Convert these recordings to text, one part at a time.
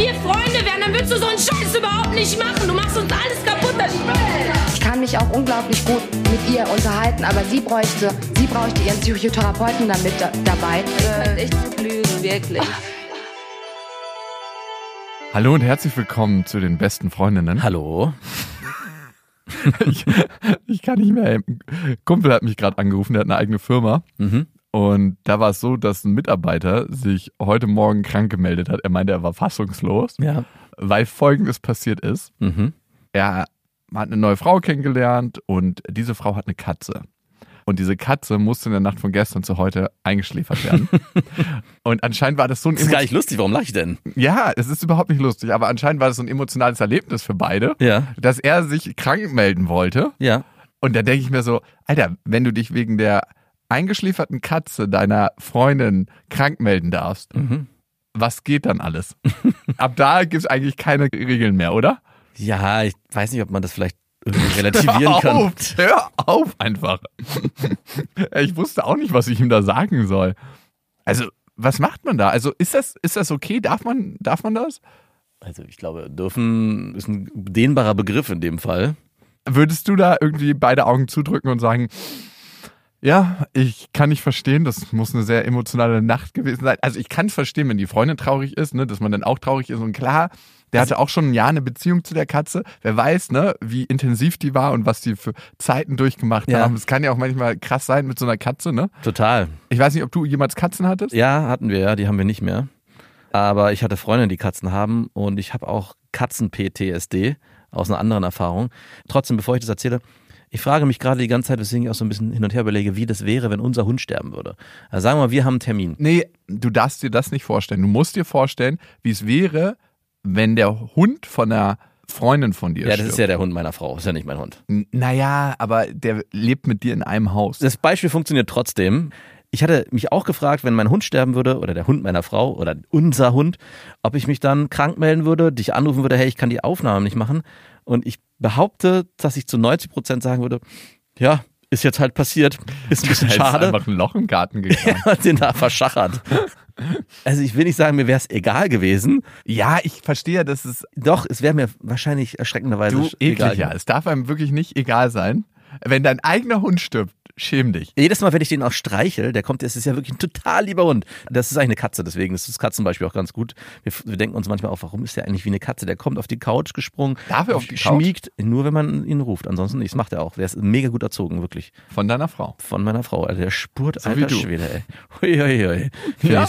Wenn wir Freunde wären, dann würdest du so einen Scheiß überhaupt nicht machen. Du machst uns alles kaputt. Das Ich kann mich auch unglaublich gut mit ihr unterhalten, aber sie bräuchte, sie bräuchte ihren Psychotherapeuten damit da, dabei. Äh, echt lügen, wirklich. Hallo und herzlich willkommen zu den besten Freundinnen. Hallo. ich, ich kann nicht mehr. Ein Kumpel hat mich gerade angerufen, der hat eine eigene Firma. Mhm. Und da war es so, dass ein Mitarbeiter sich heute Morgen krank gemeldet hat. Er meinte, er war fassungslos, Ja. weil Folgendes passiert ist. Mhm. Er hat eine neue Frau kennengelernt und diese Frau hat eine Katze. Und diese Katze musste in der Nacht von gestern zu heute eingeschläfert werden. und anscheinend war das so ein Das ist gar nicht lustig, warum lache ich denn? Ja, es ist überhaupt nicht lustig, aber anscheinend war das so ein emotionales Erlebnis für beide, Ja. dass er sich krank melden wollte. Ja. Und da denke ich mir so, Alter, wenn du dich wegen der eingeschläferten Katze deiner Freundin krank melden darfst, Mhm. was geht dann alles? Ab da gibt es eigentlich keine Regeln mehr, oder? Ja, ich weiß nicht, ob man das vielleicht relativieren hör kann. auf, hör auf einfach. ich wusste auch nicht, was ich ihm da sagen soll. Also, was macht man da? Also, ist das, ist das okay? Darf man, darf man das? Also ich glaube, dürfen ist ein dehnbarer Begriff in dem Fall. Würdest du da irgendwie beide Augen zudrücken und sagen, ja, ich kann nicht verstehen, das muss eine sehr emotionale Nacht gewesen sein. Also ich kann verstehen, wenn die Freundin traurig ist, ne, dass man dann auch traurig ist. Und klar, der hatte auch schon ein Jahr eine Beziehung zu der Katze. Wer weiß, ne, wie intensiv die war und was die für Zeiten durchgemacht Ja. haben. Es kann ja auch manchmal krass sein mit so einer Katze, ne? Total. Ich weiß nicht, ob du jemals Katzen hattest. Ja, hatten wir ja, die haben wir nicht mehr. Aber ich hatte Freunde, die Katzen haben und ich habe auch Katzen-PTSD aus einer anderen Erfahrung. Trotzdem, bevor ich das erzähle, ich frage mich gerade die ganze Zeit, weswegen ich auch so ein bisschen hin und her überlege, wie das wäre, wenn unser Hund sterben würde. Also sagen wir mal, wir haben einen Termin. Nee, du darfst dir das nicht vorstellen. Du musst dir vorstellen, wie es wäre, wenn der Hund von einer Freundin von dir Ja, das stirbt. ist ja der Hund meiner Frau, ist ja nicht mein Hund. N- Naja, aber der lebt mit dir in einem Haus. Das Beispiel funktioniert trotzdem. Ich hatte mich auch gefragt, wenn mein Hund sterben würde oder der Hund meiner Frau oder unser Hund, ob ich mich dann krank melden würde, dich anrufen würde, hey, ich kann die Aufnahme nicht machen. Und ich behaupte, dass ich zu 90 Prozent sagen würde, ja, ist jetzt halt passiert, ist ein bisschen Da ist schade, einfach ein Loch im Garten gegangen. hat den da verschachert. Also ich will nicht sagen, mir wäre es egal gewesen. ja, ich verstehe, dass es Doch, es wäre mir wahrscheinlich erschreckenderweise du egal. ja. Es darf einem wirklich nicht egal sein. Wenn dein eigener Hund stirbt, schäm dich. Jedes Mal, wenn ich den auch streichel, der kommt, das ist ja wirklich ein total lieber Hund. Das ist eigentlich eine Katze, deswegen ist das Katzenbeispiel auch ganz gut. Wir, wir denken uns manchmal auch, warum ist der eigentlich wie eine Katze? Der kommt auf die Couch gesprungen, Darf er auf die Couch? schmiegt, nur wenn man ihn ruft. Ansonsten nicht, das macht er auch. Der ist mega gut erzogen, wirklich. Von deiner Frau. Von meiner Frau. Also der spurt So alter. Schwede, ey. Hui, hui, hui. Ja?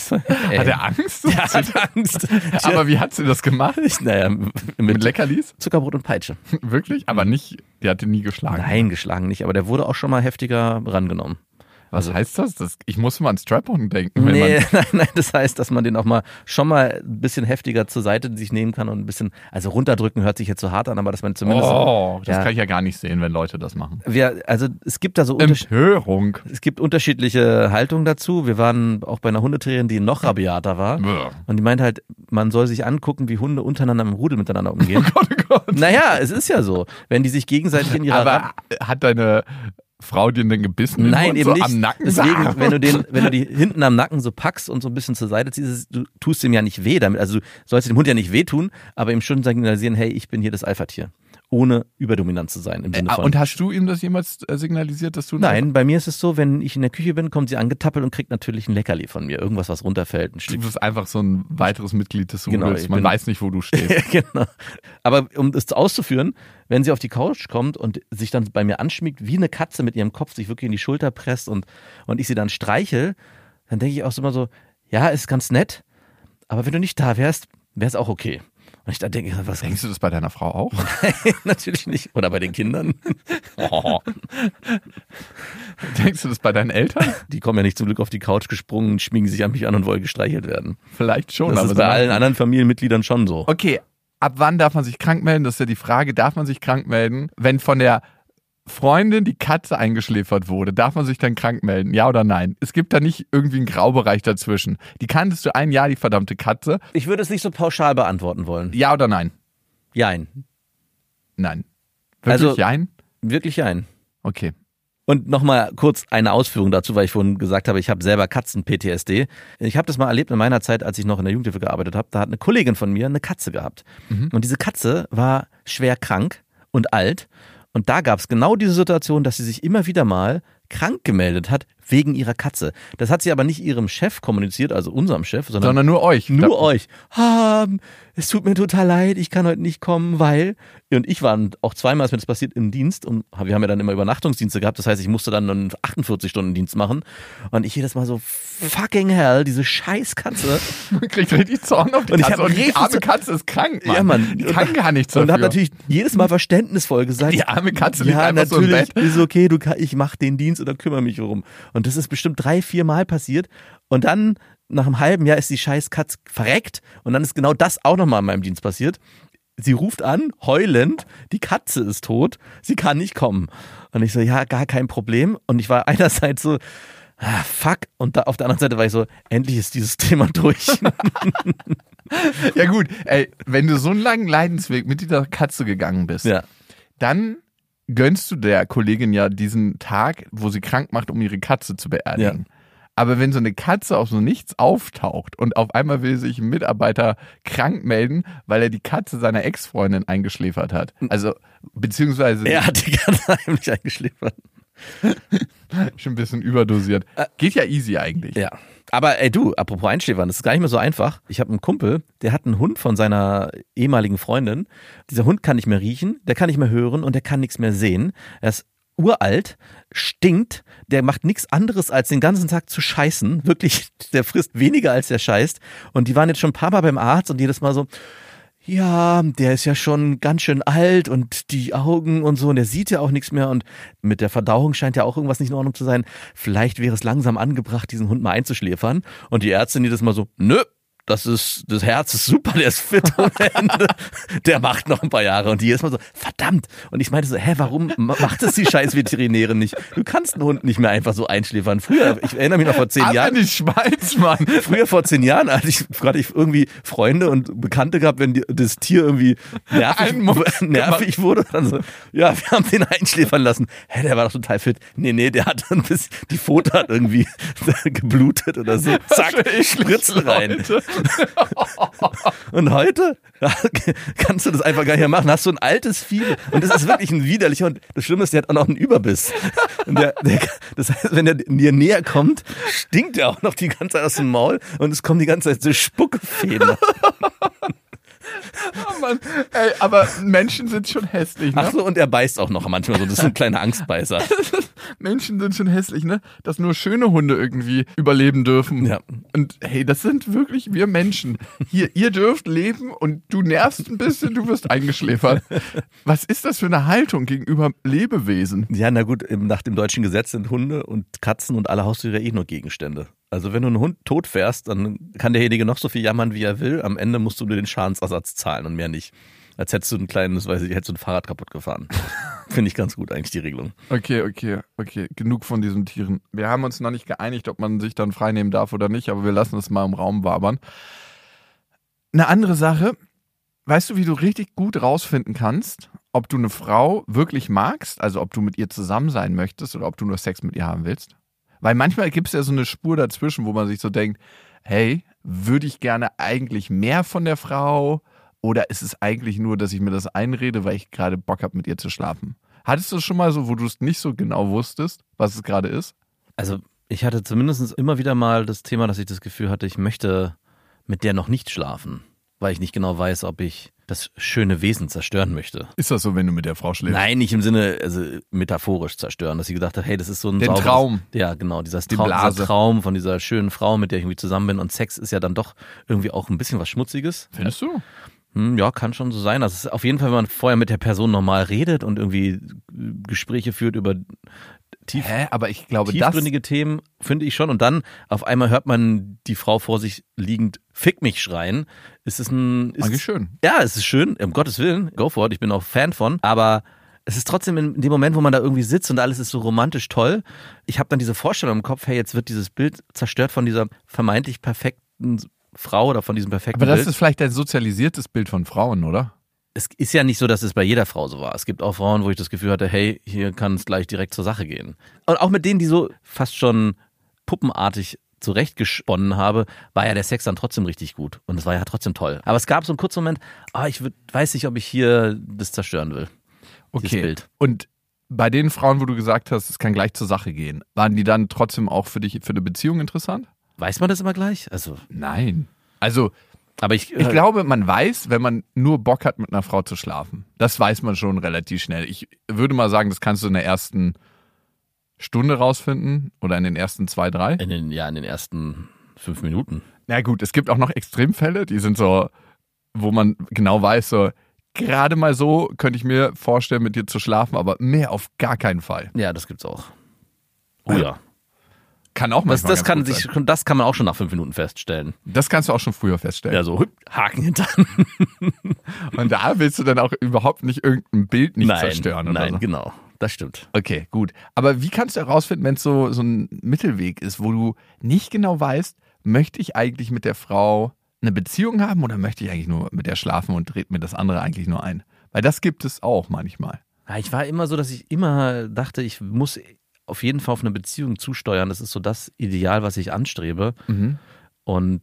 ey. Hat er Angst? Ja, hat Angst. Aber wie hat sie das gemacht? naja, mit, Mit Leckerlis? Zuckerbrot und Peitsche. Wirklich? Aber nicht, die hatte nie geschlagen. Nein, geschlagen nicht, aber der wurde auch schon mal heftiger rangenommen. Was heißt das? das? Ich muss mal an Strap-on denken. Nee, nein, nein, das heißt, dass man den auch mal schon mal ein bisschen heftiger zur Seite sich nehmen kann und ein bisschen, also runterdrücken hört sich jetzt so hart an, aber dass man zumindest. oh, das ja, kann ich ja gar nicht sehen, wenn Leute das machen. wir, also es gibt da so Empörung. es gibt unterschiedliche Haltungen dazu. Wir waren auch bei einer Hundetrainerin, die noch rabiater war. Bäh. Und die meint halt, man soll sich angucken, wie Hunde untereinander im Rudel miteinander umgehen. Gott, oh Gott. naja, es ist ja so. Wenn die sich gegenseitig in ihrer Aber hat deine Frau dir denn gebissen? den Nein, eben so nicht. Am Nacken? Deswegen, wenn du den, wenn du die hinten am Nacken so packst und so ein bisschen zur Seite ziehst, du tust dem ja nicht weh damit. Also du sollst dem Hund ja nicht wehtun, aber ihm schon signalisieren, hey, ich bin hier das Alpha-Tier. Ohne überdominant zu sein. Im Sinne Äh, von, und hast du ihm das jemals äh, signalisiert, dass du Nein, bei mir ist es so, wenn ich in der Küche bin, kommt sie angetappelt und kriegt natürlich ein Leckerli von mir. Irgendwas, was runterfällt, ein Du Stück. bist einfach so ein weiteres Mitglied des Genau, Rudels. Man bin- weiß nicht, wo du stehst. genau. Aber um das auszuführen, wenn sie auf die Couch kommt und sich dann bei mir anschmiegt, wie eine Katze mit ihrem Kopf sich wirklich in die Schulter presst und, und ich sie dann streichel, dann denke ich auch so immer so, ja, ist ganz nett, aber wenn du nicht da wärst, wäre es auch okay. Und ich dann denke, was Denkst du das bei deiner Frau auch? Natürlich nicht. Oder bei den Kindern. Oh, Denkst du das bei deinen Eltern? die kommen ja nicht zum Glück auf die Couch gesprungen, schmiegen sich an mich an und wollen gestreichelt werden. Vielleicht schon. Das aber ist bei allen anderen Familienmitgliedern schon so. Okay, ab wann darf man sich krank melden? Das ist ja die Frage. Darf man sich krank melden, wenn von der Freundin die Katze eingeschläfert wurde? Darf man sich dann krank melden? Ja oder nein? Es gibt da nicht irgendwie einen Graubereich dazwischen. Die kanntest du ein Jahr, die verdammte Katze. Ich würde es nicht so pauschal beantworten wollen. Ja oder nein? Jein. Nein. Wirklich Also- jein? Wirklich ein. Okay. Und nochmal kurz eine Ausführung dazu, weil ich vorhin gesagt habe, ich habe selber Katzen-PTSD. Ich habe das mal erlebt in meiner Zeit, als ich noch in der Jugendhilfe gearbeitet habe. Da hat eine Kollegin von mir eine Katze gehabt. Und diese Katze war schwer krank und alt. Und da gab es genau diese Situation, dass sie sich immer wieder mal krank gemeldet hat wegen ihrer Katze. Das hat sie aber nicht ihrem Chef kommuniziert, also unserem Chef, sondern, Sondern nur euch. nur euch. Ah, es tut mir total leid, ich kann heute nicht kommen, weil. Und ich war auch zweimal, ist mir das passiert, im Dienst. Und wir haben ja dann immer Übernachtungsdienste gehabt. Das heißt, ich musste dann einen 48-Stunden-Dienst machen. Und ich jedes Mal so, fucking hell, diese scheiß Katze. Man kriegt richtig Zorn auf die Und ich Katze. hab Und die arme Katze ist krank, Mann. Ja, Mann. Die kann gar nichts Und dafür. habe natürlich jedes Mal verständnisvoll gesagt. Die arme Katze liegt Ja, einfach so im natürlich, Bett. ist okay, du ich mach den Dienst oder kümmere mich darum. Und das ist bestimmt drei, vier Mal passiert. Und dann, nach einem halben Jahr, ist die scheiß Katze verreckt. Und dann ist genau das auch nochmal in meinem Dienst passiert. Sie ruft an, heulend, die Katze ist tot, sie kann nicht kommen. Und ich so, ja, gar kein Problem. Und ich war einerseits so, ah, fuck. Und da, auf der anderen Seite war ich so, endlich ist dieses Thema durch. Ja gut, ey, wenn du so einen langen Leidensweg mit dieser Katze gegangen bist, ja. dann gönnst du der Kollegin ja diesen Tag, wo sie krank macht, um ihre Katze zu beerdigen. Aber wenn so eine Katze aus so nichts auftaucht und auf einmal will sich ein Mitarbeiter krank melden, weil er die Katze seiner Ex-Freundin eingeschläfert hat. Also, beziehungsweise Er hat die Katze heimlich eingeschläfert. schon ein bisschen überdosiert. Geht ja easy eigentlich. Ja. Aber ey du, apropos Einschläfern, das ist gar nicht mehr so einfach. Ich habe einen Kumpel, der hat einen Hund von seiner ehemaligen Freundin. Dieser Hund kann nicht mehr riechen, der kann nicht mehr hören und der kann nichts mehr sehen. Er ist uralt, stinkt, der macht nichts anderes als den ganzen Tag zu scheißen. Wirklich, der frisst weniger als er scheißt. Und die waren jetzt schon ein paar Mal beim Arzt und jedes Mal so, ja, der ist ja schon ganz schön alt und die Augen und so und der sieht ja auch nichts mehr und mit der Verdauung scheint ja auch irgendwas nicht in Ordnung zu sein. Vielleicht wäre es langsam angebracht, diesen Hund mal einzuschläfern. Und die Ärztin, die das mal so, nö, das ist, das Herz ist super, der ist fit ohne Ende. Der macht noch ein paar Jahre. Und die jedes Mal so, verdammt. Und ich meinte so, hä, warum ma- macht das die scheiß Veterinärin nicht? Du kannst einen Hund nicht mehr einfach so einschläfern. Früher, ich erinnere mich noch vor zehn Ab Jahren. in die Schweiz, Mann. Früher vor zehn Jahren hatte ich gerade ich irgendwie Freunde und Bekannte gehabt, wenn die, das Tier irgendwie nervig, nervig wurde, dann so, ja, wir haben den einschläfern lassen. Hä, der war doch total fit. Nee, nee, der hat ein bisschen, die Pfote hat irgendwie geblutet oder so. Zack, Spritzel rein. Leute. Und heute kannst du das einfach gar nicht mehr machen. Hast du ein altes Vieh und das ist wirklich ein widerlicher und das Schlimme ist, der hat auch noch einen Überbiss. Und der, der, das heißt, wenn der dir näher kommt, stinkt er auch noch die ganze Zeit aus dem Maul und es kommen die ganze Zeit so Spuckefäden. Oh Mann. Ey, aber Menschen sind schon hässlich, ne? Ach so, und er beißt auch noch manchmal so. Das ist ein kleiner Angstbeißer. Menschen sind schon hässlich, ne? Dass nur schöne Hunde irgendwie überleben dürfen. Ja. Und hey, das sind wirklich wir Menschen. Hier, ihr dürft leben und du nervst ein bisschen, du wirst eingeschläfert. Was ist das für eine Haltung gegenüber Lebewesen? Ja, na gut, nach dem deutschen Gesetz sind Hunde und Katzen und alle Haustiere eh nur Gegenstände. Also wenn du einen Hund tot fährst, dann kann derjenige noch so viel jammern, wie er will. Am Ende musst du nur den Schadensersatz zahlen und mehr nicht. Als hättest du ein kleines, weiß ich, hättest du ein Fahrrad kaputt gefahren. Finde ich ganz gut eigentlich die Regelung. Okay, okay, okay. Genug von diesen Tieren. Wir haben uns noch nicht geeinigt, ob man sich dann freinehmen darf oder nicht, aber wir lassen es mal im Raum wabern. Eine andere Sache. Weißt du, wie du richtig gut rausfinden kannst, ob du eine Frau wirklich magst, also ob du mit ihr zusammen sein möchtest oder ob du nur Sex mit ihr haben willst? Weil manchmal gibt es ja so eine Spur dazwischen, wo man sich so denkt, hey, würde ich gerne eigentlich mehr von der Frau Oder ist es eigentlich nur, dass ich mir das einrede, weil ich gerade Bock habe, mit ihr zu schlafen? Hattest du es schon mal so, wo du es nicht so genau wusstest, was es gerade ist? Also ich hatte zumindest immer wieder mal das Thema, dass ich das Gefühl hatte, ich möchte mit der noch nicht schlafen, weil ich nicht genau weiß, ob ich das schöne Wesen zerstören möchte. Ist das so, wenn du mit der Frau schläfst? Nein, nicht im Sinne, also metaphorisch zerstören, dass sie gedacht hat, hey, das ist so ein Den sauberes- Traum. Ja, genau, dieser Die Traum, dieser Traum von dieser schönen Frau, mit der ich irgendwie zusammen bin. Und Sex ist ja dann doch irgendwie auch ein bisschen was Schmutziges. Findest du? Hm, ja, kann schon so sein. Also es ist auf jeden Fall, wenn man vorher mit der Person normal redet und irgendwie Gespräche führt über tief, Hä? Aber ich glaube, das. tiefgründige Themen, finde ich schon. Und dann auf einmal hört man die Frau vor sich liegend Fick mich schreien. Ist es ein. Ist, Eigentlich schön. Ja, es ist schön, um Gottes Willen, go for it, ich bin auch Fan von, aber es ist trotzdem in dem Moment, wo man da irgendwie sitzt und alles ist so romantisch toll. Ich habe dann diese Vorstellung im Kopf, hey, jetzt wird dieses Bild zerstört von dieser vermeintlich perfekten Frau oder von diesem perfekten Aber das Bild. ist vielleicht ein sozialisiertes Bild von Frauen, oder? es ist ja nicht so, dass es bei jeder Frau so war. Es gibt auch Frauen, wo ich das Gefühl hatte, hey, hier kann es gleich direkt zur Sache gehen. Und auch mit denen, die so fast schon puppenartig zurechtgesponnen habe, war ja der Sex dann trotzdem richtig gut. Und es war ja trotzdem toll. Aber es gab so einen kurzen Moment, ah, ich weiß nicht, ob ich hier das zerstören will. Okay. Bild. Und bei den Frauen, wo du gesagt hast, es kann gleich zur Sache gehen, waren die dann trotzdem auch für dich für eine Beziehung interessant? Weiß man das immer gleich? Also, Nein. Also, aber ich, ich glaube, man weiß, wenn man nur Bock hat, mit einer Frau zu schlafen. Das weiß man schon relativ schnell. Ich würde mal sagen, das kannst du in der ersten Stunde rausfinden oder in den ersten zwei, drei. in den, ja, in den ersten fünf Minuten. Na gut, es gibt auch noch Extremfälle, die sind so, wo man genau weiß, so, gerade mal so könnte ich mir vorstellen, mit dir zu schlafen, aber mehr auf gar keinen Fall. Ja, das gibt's auch. Oh ja. Kann auch Das, das, kann sich, sein. das kann man auch schon nach fünf Minuten feststellen. Das kannst du auch schon früher feststellen. Ja, so Haken hinter. Und da willst du dann auch überhaupt nicht irgendein Bild nicht nein, zerstören oder nein, so. genau. Das stimmt. Okay, gut. Aber wie kannst du herausfinden, wenn es so, so ein Mittelweg ist, wo du nicht genau weißt, möchte ich eigentlich mit der Frau eine Beziehung haben oder möchte ich eigentlich nur mit der schlafen und dreht mir das andere eigentlich nur ein? Weil das gibt es auch manchmal. Ja, ich war immer so, dass ich immer dachte, ich muss auf jeden Fall auf eine Beziehung zusteuern. Das ist so das Ideal, was ich anstrebe. Mhm. Und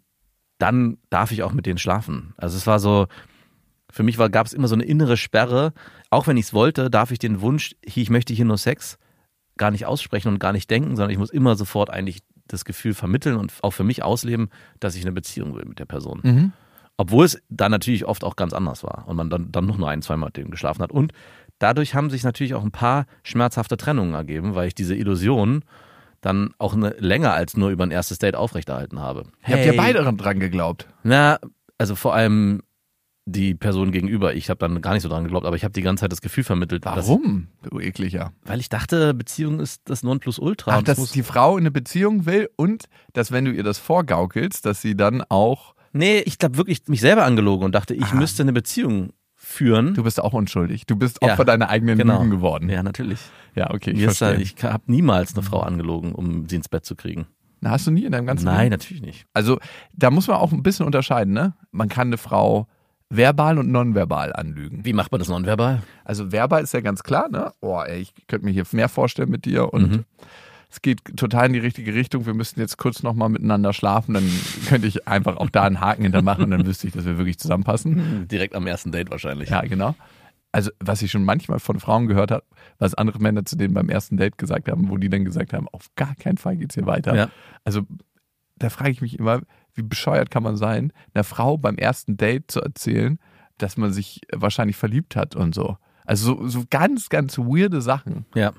dann darf ich auch mit denen schlafen. Also es war so, für mich gab es immer so eine innere Sperre. Auch wenn ich es wollte, darf ich den Wunsch, ich möchte hier nur Sex, gar nicht aussprechen und gar nicht denken, sondern ich muss immer sofort eigentlich das Gefühl vermitteln und auch für mich ausleben, dass ich eine Beziehung will mit der Person. Mhm. Obwohl es dann natürlich oft auch ganz anders war und man dann, dann noch nur ein, zweimal mit dem geschlafen hat. Und dadurch haben sich natürlich auch ein paar schmerzhafte Trennungen ergeben, weil ich diese Illusion dann auch eine, länger als nur über ein erstes Date aufrechterhalten habe. Ihr habt ja beide dran geglaubt. Na, also vor allem die Person gegenüber. Ich habe dann gar nicht so dran geglaubt, aber ich habe die ganze Zeit das Gefühl vermittelt. Dass, Warum? Du ekliger. weil ich dachte, Beziehung ist das Nonplusultra. Ach, und es dass muss- die Frau eine Beziehung will und dass, wenn du ihr das vorgaukelst, dass sie dann auch. nee, ich glaube wirklich mich selber angelogen und dachte, ich Ah. müsste eine Beziehung führen. Du bist auch unschuldig. Du bist Ja, Opfer deiner eigenen genau. Lügen geworden. Ja, natürlich. Ja, okay, ich da, ich habe niemals eine Frau angelogen, um sie ins Bett zu kriegen. Na, Hast du nie in deinem ganzen Nein, Leben? natürlich nicht. Also, da muss man auch ein bisschen unterscheiden, ne? Man kann eine Frau verbal und nonverbal anlügen. Wie macht man das nonverbal? Also, verbal ist ja ganz klar, ne? Oh, ey, ich könnte mir hier mehr vorstellen mit dir und Mhm. Es geht total in die richtige Richtung. Wir müssten jetzt kurz nochmal miteinander schlafen, dann könnte ich einfach auch da einen Haken hintermachen und dann wüsste ich, dass wir wirklich zusammenpassen. Direkt am ersten Date wahrscheinlich. Ja, genau. Also, was ich schon manchmal von Frauen gehört habe, was andere Männer zu denen beim ersten Date gesagt haben, wo die dann gesagt haben, auf gar keinen Fall geht's hier weiter. Ja. Also, da frage ich mich immer, wie bescheuert kann man sein, einer Frau beim ersten Date zu erzählen, dass man sich wahrscheinlich verliebt hat und so. Also so, so ganz, ganz weirde Sachen. ja.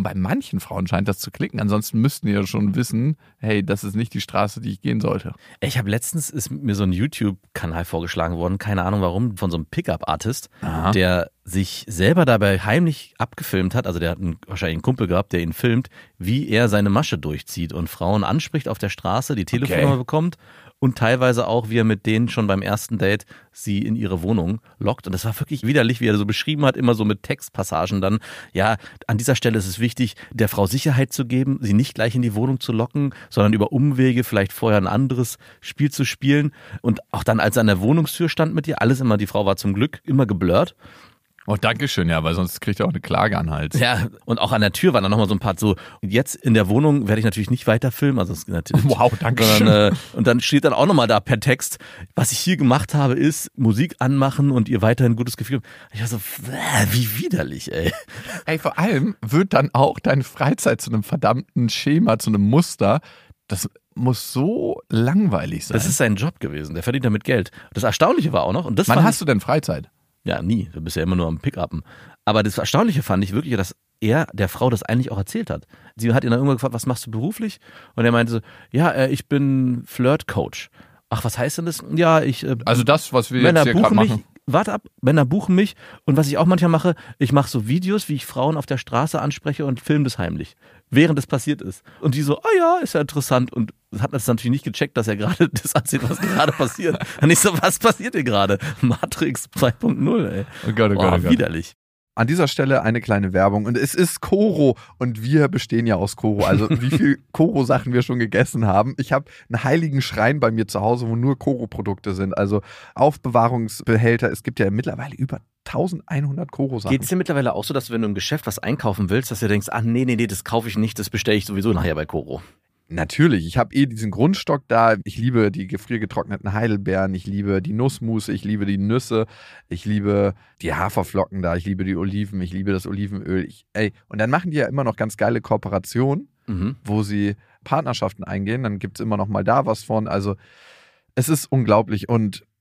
Und bei manchen Frauen scheint das zu klicken. Ansonsten müssten die ja schon wissen, hey, das ist nicht die Straße, die ich gehen sollte. Ich habe letztens ist mir so ein YouTube-Kanal vorgeschlagen worden, keine Ahnung warum, von so einem Pickup-Artist, der sich selber dabei heimlich abgefilmt hat. Also der hat einen, wahrscheinlich einen Kumpel gehabt, der ihn filmt, wie er seine Masche durchzieht und Frauen anspricht auf der Straße, die Telefonnummer Okay. bekommt und teilweise auch, wie er mit denen schon beim ersten Date sie in ihre Wohnung lockt. Und das war wirklich widerlich, wie er so beschrieben hat, immer so mit Textpassagen dann. Ja, an dieser Stelle ist es wichtig, der Frau Sicherheit zu geben, sie nicht gleich in die Wohnung zu locken, sondern über Umwege vielleicht vorher ein anderes Spiel zu spielen. Und auch dann, als er an der Wohnungstür stand mit ihr, alles immer, die Frau war zum Glück immer geblurrt. Oh, danke schön, ja, weil sonst kriegt er auch eine Klage an den Hals. Ja, und auch an der Tür war dann nochmal so ein Part so, jetzt in der Wohnung werde ich natürlich nicht weiter filmen, also natürlich, Wow, danke schön. äh, und dann steht dann auch nochmal da per Text, was ich hier gemacht habe, ist Musik anmachen und ihr weiterhin gutes Gefühl. Ich war so, wie widerlich, ey. Ey, vor allem wird dann auch deine Freizeit zu einem verdammten Schema, zu einem Muster. Das muss so langweilig sein. Das ist sein Job gewesen, der verdient damit Geld. Das Erstaunliche war auch noch, und das Wann hast du denn Freizeit? Ja, nie. Du bist ja immer nur am Pickuppen. Aber das Erstaunliche fand ich wirklich, dass er der Frau das eigentlich auch erzählt hat. Sie hat ihn dann irgendwann gefragt, was machst du beruflich? Und er meinte so, ja, äh, ich bin Flirt-Coach. Ach, was heißt denn das? Ja, ich. äh, Also das, was wir Männer jetzt hier gerade buchen mich. machen. Warte ab, Männer buchen mich. Und was ich auch manchmal mache, ich mache so Videos, wie ich Frauen auf der Straße anspreche und filme das heimlich, während es passiert ist. Und die so, ah ja, ist ja interessant. Und hat das natürlich nicht gecheckt, dass er gerade das erzählt, was gerade passiert. Und ich so, was passiert hier gerade? Matrix 2.0, ey. Oh Gott, oh Gott, oh Gott. widerlich. An dieser Stelle eine kleine Werbung. Und es ist Koro und wir bestehen ja aus Koro. Also wie viel Koro-Sachen wir schon gegessen haben. Ich habe einen heiligen Schrein bei mir zu Hause, wo nur Koro-Produkte sind. Also Aufbewahrungsbehälter. Es gibt ja mittlerweile über 1100 Koro-Sachen. Geht es dir mittlerweile auch so, dass wenn du im Geschäft was einkaufen willst, dass du denkst, ach nee, nee, nee, das kaufe ich nicht, das bestelle ich sowieso nachher bei Koro. Natürlich, ich habe eh diesen Grundstock da. Ich liebe die gefriergetrockneten Heidelbeeren, ich liebe die Nussmusse, ich liebe die Nüsse, ich liebe die Haferflocken da, ich liebe die Oliven, ich liebe das Olivenöl. Ich, ey, und dann machen die ja immer noch ganz geile Kooperationen, Mhm. wo sie Partnerschaften eingehen. Dann gibt es immer noch mal da was von. Also es ist unglaublich. Und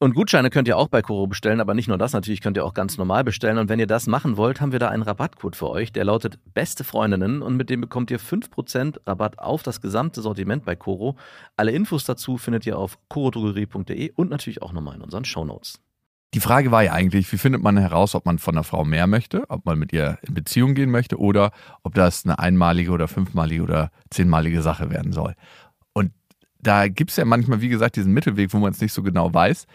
Und Gutscheine könnt ihr auch bei Koro bestellen, aber nicht nur das, natürlich könnt ihr auch ganz normal bestellen. Und wenn ihr das machen wollt, haben wir da einen Rabattcode für euch, der lautet Beste Freundinnen und mit dem bekommt ihr 5% Rabatt auf das gesamte Sortiment bei Koro. Alle Infos dazu findet ihr auf korodrogerie.de und natürlich auch nochmal in unseren Shownotes. Die Frage war ja eigentlich, wie findet man heraus, ob man von einer Frau mehr möchte, ob man mit ihr in Beziehung gehen möchte oder ob das eine einmalige oder fünfmalige oder zehnmalige Sache werden soll. Da gibt es ja manchmal, wie gesagt, diesen Mittelweg, wo man es nicht so genau weiß.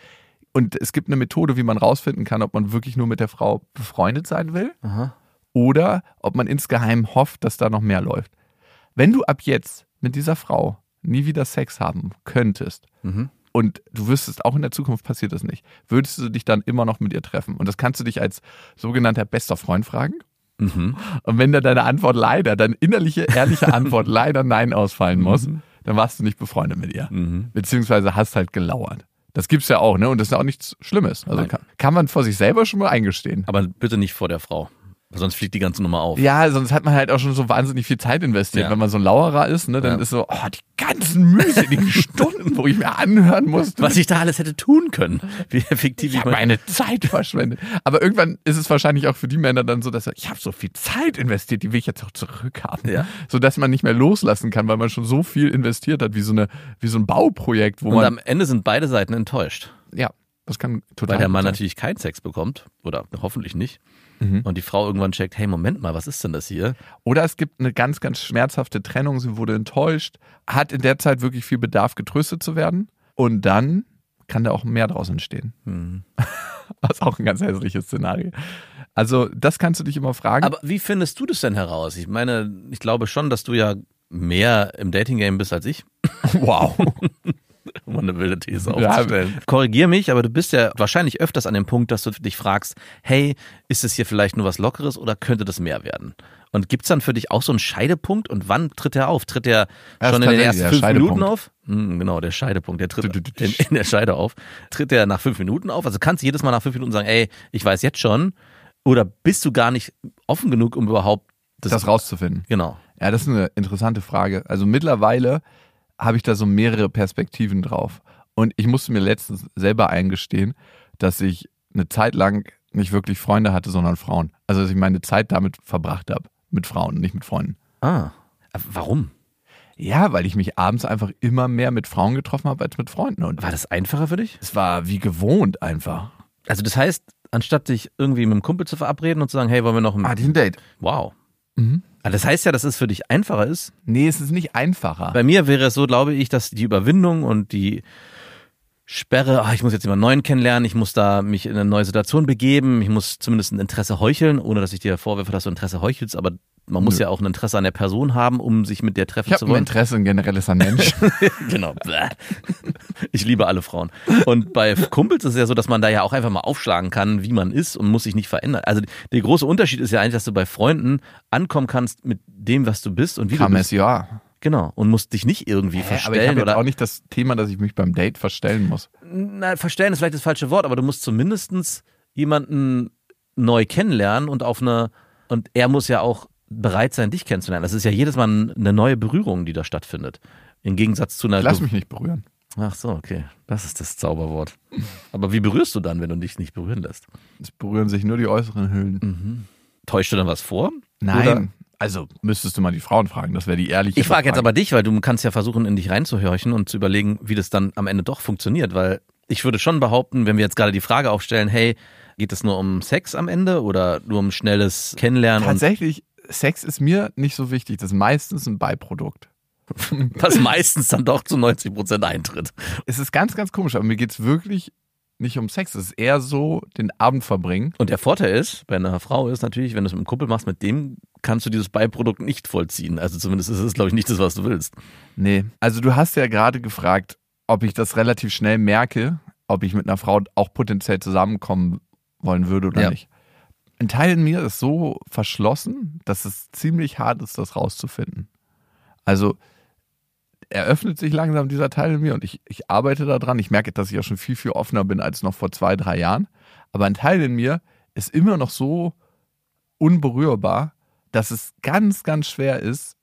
Und es gibt eine Methode, wie man rausfinden kann, ob man wirklich nur mit der Frau befreundet sein will Aha. oder ob man insgeheim hofft, dass da noch mehr läuft. Wenn du ab jetzt mit dieser Frau nie wieder Sex haben könntest Mhm. und du wüsstest, auch in der Zukunft passiert das nicht, würdest du dich dann immer noch mit ihr treffen? Und das kannst du dich als sogenannter bester Freund fragen. Mhm. Und wenn da deine Antwort leider, deine innerliche, ehrliche Antwort leider Nein ausfallen muss, dann warst du nicht befreundet mit ihr. Mhm. Beziehungsweise hast halt gelauert. Das gibt's ja auch, ne? Und das ist ja auch nichts Schlimmes. Also kann, kann man vor sich selber schon mal eingestehen. Aber bitte nicht vor der Frau, sonst fliegt die ganze Nummer auf. Ja, sonst hat man halt auch schon so wahnsinnig viel Zeit investiert. Ja. Wenn man so ein Lauerer ist, ne, dann Ja. ist so, oh, die ganzen mühseligen Stunden, wo ich mir anhören musste. Was ich da alles hätte tun können. Wie effektiv ich meine Zeit verschwendet. Aber irgendwann ist es wahrscheinlich auch für die Männer dann so, dass er, ich habe so viel Zeit investiert, die will ich jetzt auch zurückhaben. Ja. So dass man nicht mehr loslassen kann, weil man schon so viel investiert hat, wie so, eine, wie so ein Bauprojekt, wo Und man. am Ende sind beide Seiten enttäuscht. ja, das kann total. Weil der Mann sein. natürlich keinen Sex bekommt. Oder hoffentlich nicht. Mhm. Und die Frau irgendwann checkt, hey, Moment mal, was ist denn das hier? Oder es gibt eine ganz, ganz schmerzhafte Trennung, sie wurde enttäuscht, hat in der Zeit wirklich viel Bedarf, getröstet zu werden. Und dann kann da auch mehr draus entstehen. Hm. Was auch ein ganz hässliches Szenario. Also, das kannst du dich immer fragen. Aber wie findest du das denn heraus? Ich meine, ich glaube schon, dass du ja mehr im Dating-Game bist als ich, wow. um eine wilde These Ja. aufzustellen. Korrigier mich, aber du bist ja wahrscheinlich öfters an dem Punkt, dass du dich fragst, hey, ist es hier vielleicht nur was Lockeres oder könnte das mehr werden? Und gibt's dann für dich auch so einen Scheidepunkt und wann tritt er auf? Tritt er schon in den ersten fünf. Minuten auf? Hm, genau, der Scheidepunkt, der tritt in, in der Scheide auf. Tritt er nach fünf Minuten auf? Also kannst du jedes Mal nach fünf Minuten sagen, ey, ich weiß jetzt schon. Oder bist du gar nicht offen genug, um überhaupt das, das rauszufinden. Genau. Ja, das ist eine interessante Frage. Also mittlerweile habe ich da so mehrere Perspektiven drauf. Und ich musste mir letztens selber eingestehen, dass ich eine Zeit lang nicht wirklich Freunde hatte, sondern Frauen. Also dass ich meine Zeit damit verbracht habe. Mit Frauen, nicht mit Freunden. Ah. Warum? Ja, weil ich mich abends einfach immer mehr mit Frauen getroffen habe als mit Freunden. Und War das einfacher für dich? es war wie gewohnt einfach. Also das heißt, anstatt sich irgendwie mit einem Kumpel zu verabreden und zu sagen, hey, wollen wir noch ein... Ah, ein Date. Wow. Mhm. Ah, Das heißt ja, dass es für dich einfacher ist. Nee, es ist nicht einfacher. Bei mir wäre es so, glaube ich, dass die Überwindung und die Sperre, ah, ich muss jetzt jemanden neuen kennenlernen, ich muss da mich in eine neue Situation begeben, ich muss zumindest ein Interesse heucheln, ohne dass ich dir vorwerfe, dass du Interesse heuchelst, aber man muss Nö. ja auch ein Interesse an der Person haben, um sich mit der treffen ich zu habe ein wollen. Interesse ein generelles an Mensch. genau. Ich liebe alle Frauen. Und bei Kumpels ist es ja so, dass man da ja auch einfach mal aufschlagen kann, wie man ist und muss sich nicht verändern. Also der große Unterschied ist ja eigentlich, dass du bei Freunden ankommen kannst mit dem, was du bist und wie du Kam bist. es ja. Genau. Und musst dich nicht irgendwie Hä, aber ich verstellen habe oder auch nicht das Thema, dass ich mich beim Date verstellen muss. na, verstellen ist vielleicht das falsche Wort, aber du musst zumindestens jemanden neu kennenlernen und auf eine, und er muss ja auch bereit sein, dich kennenzulernen. Das ist ja jedes Mal eine neue Berührung, die da stattfindet. Im Gegensatz zu einer. Ich lass mich nicht berühren. Ach so, okay. Das ist das Zauberwort. Aber wie berührst du dann, wenn du dich nicht berühren lässt? Es berühren sich nur die äußeren Hüllen. Mhm. Täuscht du dann was vor? Nein. Oder- Also müsstest du mal die Frauen fragen. Das wäre die ehrliche Ich frage jetzt aber dich, weil du kannst ja versuchen, in dich reinzuhorchen und zu überlegen, wie das dann am Ende doch funktioniert. Weil ich würde schon behaupten, wenn wir jetzt gerade die Frage aufstellen, hey, geht es nur um Sex am Ende oder nur um schnelles Kennenlernen Tatsächlich, Sex ist mir nicht so wichtig. Das ist meistens ein Beiprodukt. was meistens dann doch zu 90 Prozent eintritt? Es ist ganz, ganz komisch, aber mir geht's wirklich nicht um Sex. Es ist eher so den Abend verbringen. Und der Vorteil ist, bei einer Frau ist natürlich, wenn du es mit einem Kumpel machst, mit dem kannst du dieses Beiprodukt nicht vollziehen. Also zumindest ist es, glaube ich, nicht das, was du willst. Nee. Also du hast ja gerade gefragt, ob ich das relativ schnell merke, ob ich mit einer Frau auch potenziell zusammenkommen wollen würde oder Ja. nicht. Ein Teil in mir ist so verschlossen, dass es ziemlich hart ist, das rauszufinden. Also eröffnet sich langsam dieser Teil in mir und ich, ich arbeite daran. Ich merke, dass ich auch schon viel, viel offener bin als noch vor zwei, drei Jahren. Aber ein Teil in mir ist immer noch so unberührbar, dass es ganz, ganz schwer ist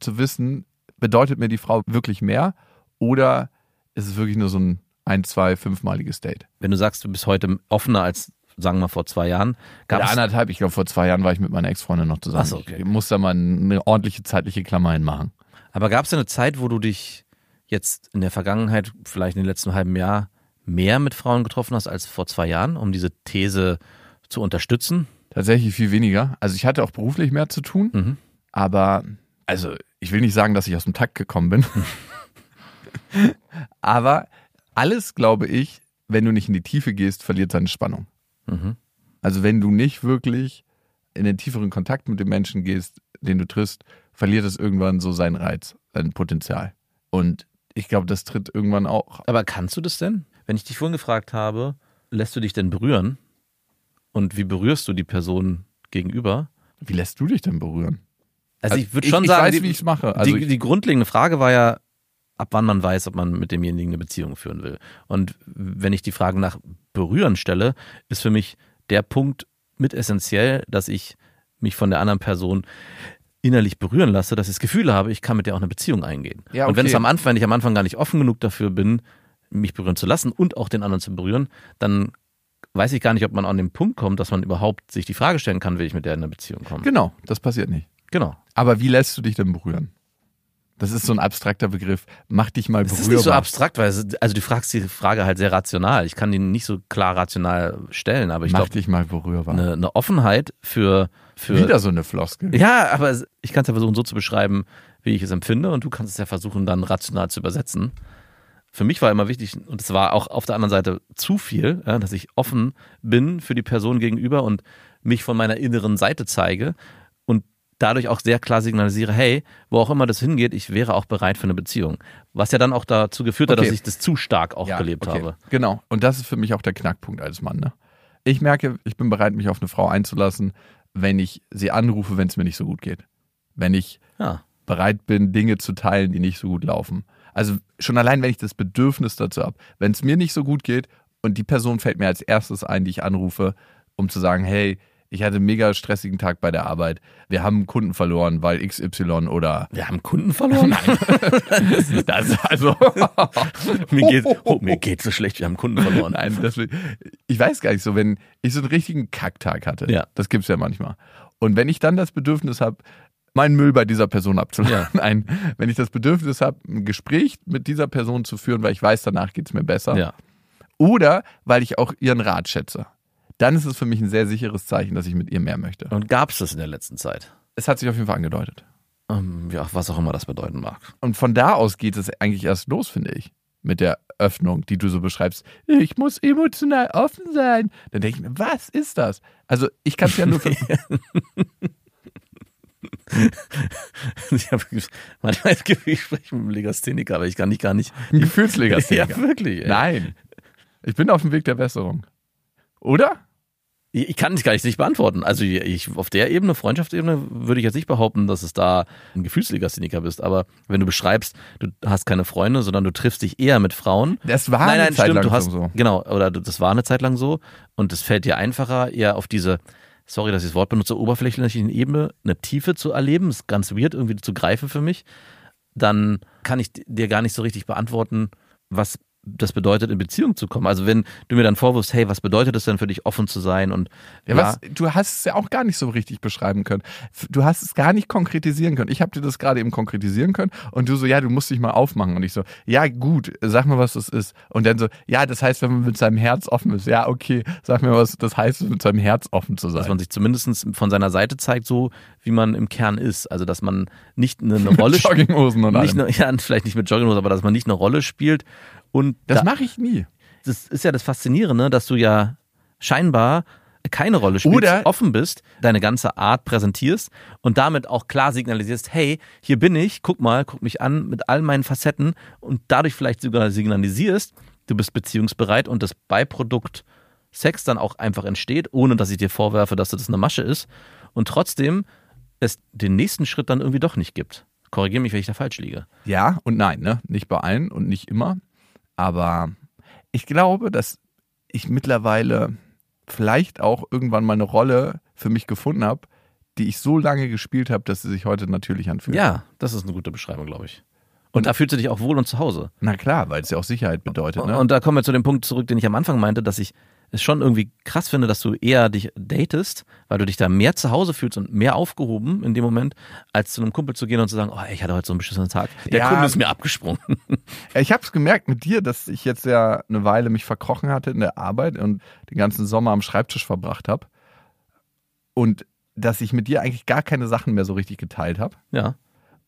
zu wissen, bedeutet mir die Frau wirklich mehr oder ist es wirklich nur so ein ein, zwei, fünfmaliges Date? Wenn du sagst, du bist heute offener als, sagen wir, vor zwei Jahren, gab Oder anderthalb, ich glaube, vor zwei Jahren war ich mit meiner Ex-Freundin noch zusammen. Ach so, okay. Ich muss da mal eine ordentliche zeitliche Klammer hinmachen. Aber gab es eine Zeit, wo du dich jetzt in der Vergangenheit, vielleicht in den letzten halben Jahr, mehr mit Frauen getroffen hast als vor zwei Jahren, um diese These zu unterstützen? Tatsächlich viel weniger. Also ich hatte auch beruflich mehr zu tun, Mhm. aber also ich will nicht sagen, dass ich aus dem Takt gekommen bin. aber alles, glaube ich, wenn du nicht in die Tiefe gehst, verliert seine Spannung. Mhm. Also wenn du nicht wirklich in den tieferen Kontakt mit dem Menschen gehst, den du triffst, verliert es irgendwann so seinen Reiz, sein Potenzial. Und ich glaube, das tritt irgendwann auch. Aber kannst du das denn? Wenn ich dich vorhin gefragt habe, lässt du dich denn berühren? Und wie berührst du die Person gegenüber? Wie lässt du dich denn berühren? Also, Also ich würde ich- schon ich sagen, weiß, die, wie ich's mache. Also die, ich- die grundlegende Frage war ja, ab wann man weiß, ob man mit demjenigen eine Beziehung führen will. Und wenn ich die Frage nach Berühren stelle, ist für mich der Punkt mit essentiell, dass ich mich von der anderen Person innerlich berühren lasse, dass ich das Gefühl habe, ich kann mit der auch eine Beziehung eingehen. Ja, Und wenn okay. es am Anfang, wenn ich am Anfang gar nicht offen genug dafür bin, mich berühren zu lassen und auch den anderen zu berühren, dann weiß ich gar nicht, ob man an den Punkt kommt, dass man überhaupt sich die Frage stellen kann, will ich mit der in eine Beziehung kommen. Genau, das passiert nicht. Genau. Aber wie lässt du dich denn berühren? Das ist so ein abstrakter Begriff. Mach dich mal Das berührbar. ist nicht so abstrakt, weil es, also du fragst die Frage halt sehr rational. Ich kann die nicht so klar rational stellen, aber ich Mach glaube, dich mal berührbar. eine, eine Offenheit für, für Wieder so eine Floskel. ja, aber ich kann es ja versuchen so zu beschreiben, wie ich es empfinde und du kannst es ja versuchen dann rational zu übersetzen. Für mich war immer wichtig und es war auch auf der anderen Seite zu viel, ja, dass ich offen bin für die Person gegenüber und mich von meiner inneren Seite zeige dadurch auch sehr klar signalisiere, hey, wo auch immer das hingeht, ich wäre auch bereit für eine Beziehung. Was ja dann auch dazu geführt hat, Okay. dass ich das zu stark auch Ja, gelebt okay. habe. Genau. Und das ist für mich auch der Knackpunkt als Mann. Ne? Ich merke, ich bin bereit, mich auf eine Frau einzulassen, wenn ich sie anrufe, wenn es mir nicht so gut geht. Wenn ich Ja. bereit bin, Dinge zu teilen, die nicht so gut laufen. Also schon allein, wenn ich das Bedürfnis dazu habe. Wenn es mir nicht so gut geht und die Person fällt mir als erstes ein, die ich anrufe, um zu sagen, hey, ich hatte einen mega stressigen Tag bei der Arbeit. Wir haben Kunden verloren, weil XY oder Wir haben Kunden verloren. das also mir, geht, oh, mir geht so schlecht, wir haben Kunden verloren. Nein, das ich weiß gar nicht so, wenn ich so einen richtigen Kacktag hatte. Ja. Das gibt's ja manchmal. Und wenn ich dann das Bedürfnis habe, meinen Müll bei dieser Person abzuladen. Nein, wenn ich das Bedürfnis habe, ein Gespräch mit dieser Person zu führen, weil ich weiß, danach geht's mir besser. Ja. Oder weil ich auch ihren Rat schätze. Dann ist es für mich ein sehr sicheres Zeichen, dass ich mit ihr mehr möchte. Und gab es das in der letzten Zeit? Es hat sich auf jeden Fall angedeutet. Ähm, ja, was auch immer das bedeuten mag. Und von da aus geht es eigentlich erst los, finde ich. Mit der Öffnung, die du so beschreibst. Ich muss emotional offen sein. Dann denke ich mir, was ist das? Also, ich kann es ja nur. Ich habe manchmal das Gefühl, ich spreche mit einem Legastheniker, aber ich kann nicht gar nicht. Ein Gefühlslegastheniker. Ja, wirklich. Ey. Nein. Ich bin auf dem Weg der Besserung. Oder? Ich kann es gar nicht, beantworten. Also ich, auf der Ebene, Freundschaftsebene, würde ich jetzt nicht behaupten, dass es da ein Gefühlslegastheniker bist. Aber wenn du beschreibst, du hast keine Freunde, sondern du triffst dich eher mit Frauen. Das war nein, eine nein, Zeit stimmt, lang du hast, so. Genau, oder das war eine Zeit lang so. Und es fällt dir einfacher, eher auf diese, sorry, dass ich das Wort benutze, oberflächlichen Ebene eine Tiefe zu erleben. ist ganz weird, irgendwie zu greifen für mich. Dann kann ich dir gar nicht so richtig beantworten, was das bedeutet, in Beziehung zu kommen. Also wenn du mir dann vorwirfst, hey, was bedeutet es denn für dich, offen zu sein und Ja, was, du hast es ja auch gar nicht so richtig beschreiben können. Du hast es gar nicht konkretisieren können. Ich habe dir das gerade eben konkretisieren können und du so, ja, du musst dich mal aufmachen. Und ich so, ja, gut, sag mir, was das ist. Und dann so, ja, das heißt, wenn man mit seinem Herz offen ist. Ja, okay, sag mir, was das heißt, mit seinem Herz offen zu dass sein. man sich zumindest von seiner Seite zeigt, so wie man im Kern ist. Also dass man nicht eine, eine Rolle spielt. Jogginghosen und Nicht eine, ja, vielleicht nicht mit Jogginghose, aber dass man nicht eine Rolle spielt. Und Das da, mache ich nie. das ist ja das Faszinierende, dass du ja scheinbar keine Rolle spielst, Oder- offen bist, deine ganze Art präsentierst und damit auch klar signalisierst, hey, hier bin ich, guck mal, guck mich an mit all meinen Facetten und dadurch vielleicht sogar signalisierst, du bist beziehungsbereit und das Beiprodukt Sex dann auch einfach entsteht, ohne dass ich dir vorwerfe, dass das eine Masche ist und trotzdem es den nächsten Schritt dann irgendwie doch nicht gibt. Korrigiere mich, wenn ich da falsch liege. Ja und nein, ne? Nicht bei allen und nicht immer. Aber ich glaube, dass ich mittlerweile vielleicht auch irgendwann mal eine Rolle für mich gefunden habe, die ich so lange gespielt habe, dass sie sich heute natürlich anfühlt. Ja, das ist eine gute Beschreibung, glaube ich. Und da fühlst du dich auch wohl und zu Hause. Na klar, weil es ja auch Sicherheit bedeutet. Ne? Und da kommen wir zu dem Punkt zurück, den ich am Anfang meinte, dass ich es schon irgendwie krass finde, dass du eher dich datest, weil du dich da mehr zu Hause fühlst und mehr aufgehoben in dem Moment, als zu einem Kumpel zu gehen und zu sagen, oh, ich hatte heute so einen beschissenen Tag. Der Ja. Kunde ist mir abgesprungen. Ich habe es gemerkt mit dir, dass ich jetzt ja eine Weile mich verkrochen hatte in der Arbeit und den ganzen Sommer am Schreibtisch verbracht habe. Und dass ich mit dir eigentlich gar keine Sachen mehr so richtig geteilt habe. ja.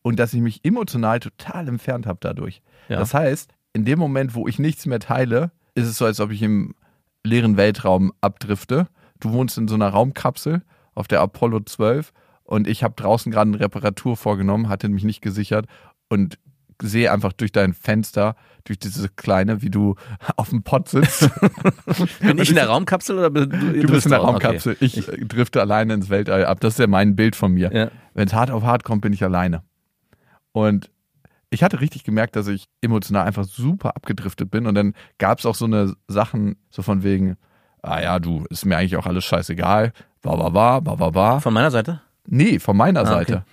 Und dass ich mich emotional total entfernt habe dadurch. Ja. Das heißt, in dem Moment, wo ich nichts mehr teile, ist es so, als ob ich im leeren Weltraum abdrifte. Du wohnst in so einer Raumkapsel auf der Apollo 12 und ich habe draußen gerade eine Reparatur vorgenommen, hatte mich nicht gesichert und sehe einfach durch dein Fenster, durch dieses kleine, wie du auf dem Pott sitzt. Bin ich in der Raumkapsel oder bist du, Du bist in der? Raumkapsel. Ich, drifte alleine ins Weltall ab. Das ist ja mein Bild von mir. Okay. Ja. Wenn es hart auf hart kommt, bin ich alleine. Und ich hatte richtig gemerkt, dass ich emotional einfach super abgedriftet bin. Und dann gab es auch so eine Sachen, so von wegen, ah ja, du, ist mir eigentlich auch alles scheißegal. Ba, ba, ba, ba, ba, ba. Von meiner Seite? Nee, von meiner Ah, okay. Seite.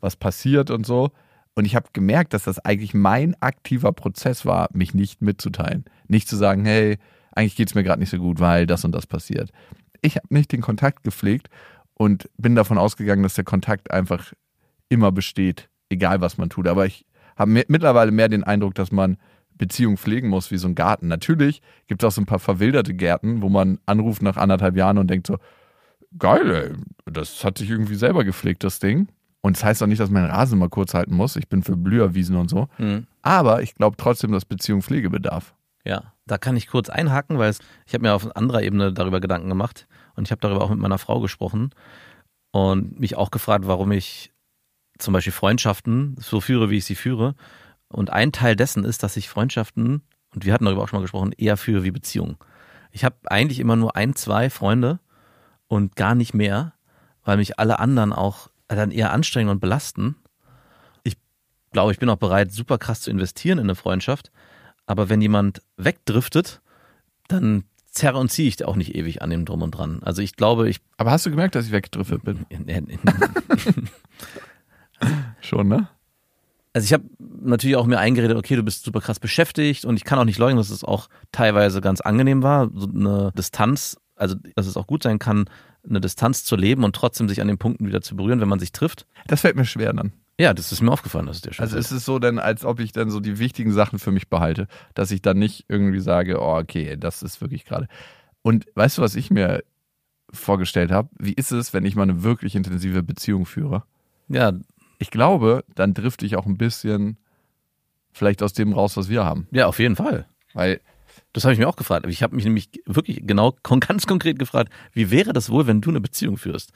Was passiert und so. Und ich habe gemerkt, dass das eigentlich mein aktiver Prozess war, mich nicht mitzuteilen. Nicht zu sagen, hey, eigentlich geht's mir gerade nicht so gut, weil das und das passiert. Ich habe nicht den Kontakt gepflegt und bin davon ausgegangen, dass der Kontakt einfach immer besteht, egal was man tut. Aber ich habe mi- mittlerweile mehr den Eindruck, dass man Beziehung pflegen muss wie so ein Garten. Natürlich gibt es auch so ein paar verwilderte Gärten, wo man anruft nach anderthalb Jahren und denkt so, geil, ey, das hat sich irgendwie selber gepflegt, das Ding. Und das heißt auch nicht, dass man den Rasen mal kurz halten muss. Ich bin für Blüherwiesen und so. Hm. Aber ich glaube trotzdem, dass Beziehung Pflege bedarf. Ja, da kann ich kurz einhaken, weil ich habe mir auf anderer Ebene darüber Gedanken gemacht und ich habe darüber auch mit meiner Frau gesprochen und mich auch gefragt, warum ich zum Beispiel Freundschaften so führe, wie ich sie führe. Und ein Teil dessen ist, dass ich Freundschaften, und wir hatten darüber auch schon mal gesprochen, eher führe wie Beziehungen. Ich habe eigentlich immer nur ein, zwei Freunde und gar nicht mehr, weil mich alle anderen auch dann eher anstrengen und belasten. Ich glaube, ich bin auch bereit, super krass zu investieren in eine Freundschaft. Aber wenn jemand wegdriftet, dann zerre und ziehe ich auch nicht ewig an dem Drum und Dran. Also ich glaube, ich. Aber hast du gemerkt, dass ich weggedriftet bin? Schon, ne? Also ich habe natürlich auch mir eingeredet, okay, du bist super krass beschäftigt und ich kann auch nicht leugnen, dass es auch teilweise ganz angenehm war, so eine Distanz, also dass es auch gut sein kann, eine Distanz zu leben und trotzdem sich an den Punkten wieder zu berühren, wenn man sich trifft. Das fällt mir schwer dann. Ja, das ist mir aufgefallen, dass es dir schon Also ist es so denn, als ob ich dann so die wichtigen Sachen für mich behalte, dass ich dann nicht irgendwie sage, oh, okay, das ist wirklich gerade. Und weißt du, was ich mir vorgestellt habe, wie ist es, wenn ich mal eine wirklich intensive Beziehung führe? Ja, Ich glaube, dann drifte ich auch ein bisschen vielleicht aus dem raus, was wir haben. ja, auf jeden Fall. Weil, Das habe ich mir auch gefragt. Ich habe mich nämlich wirklich genau, ganz konkret gefragt, wie wäre das wohl, wenn du eine Beziehung führst?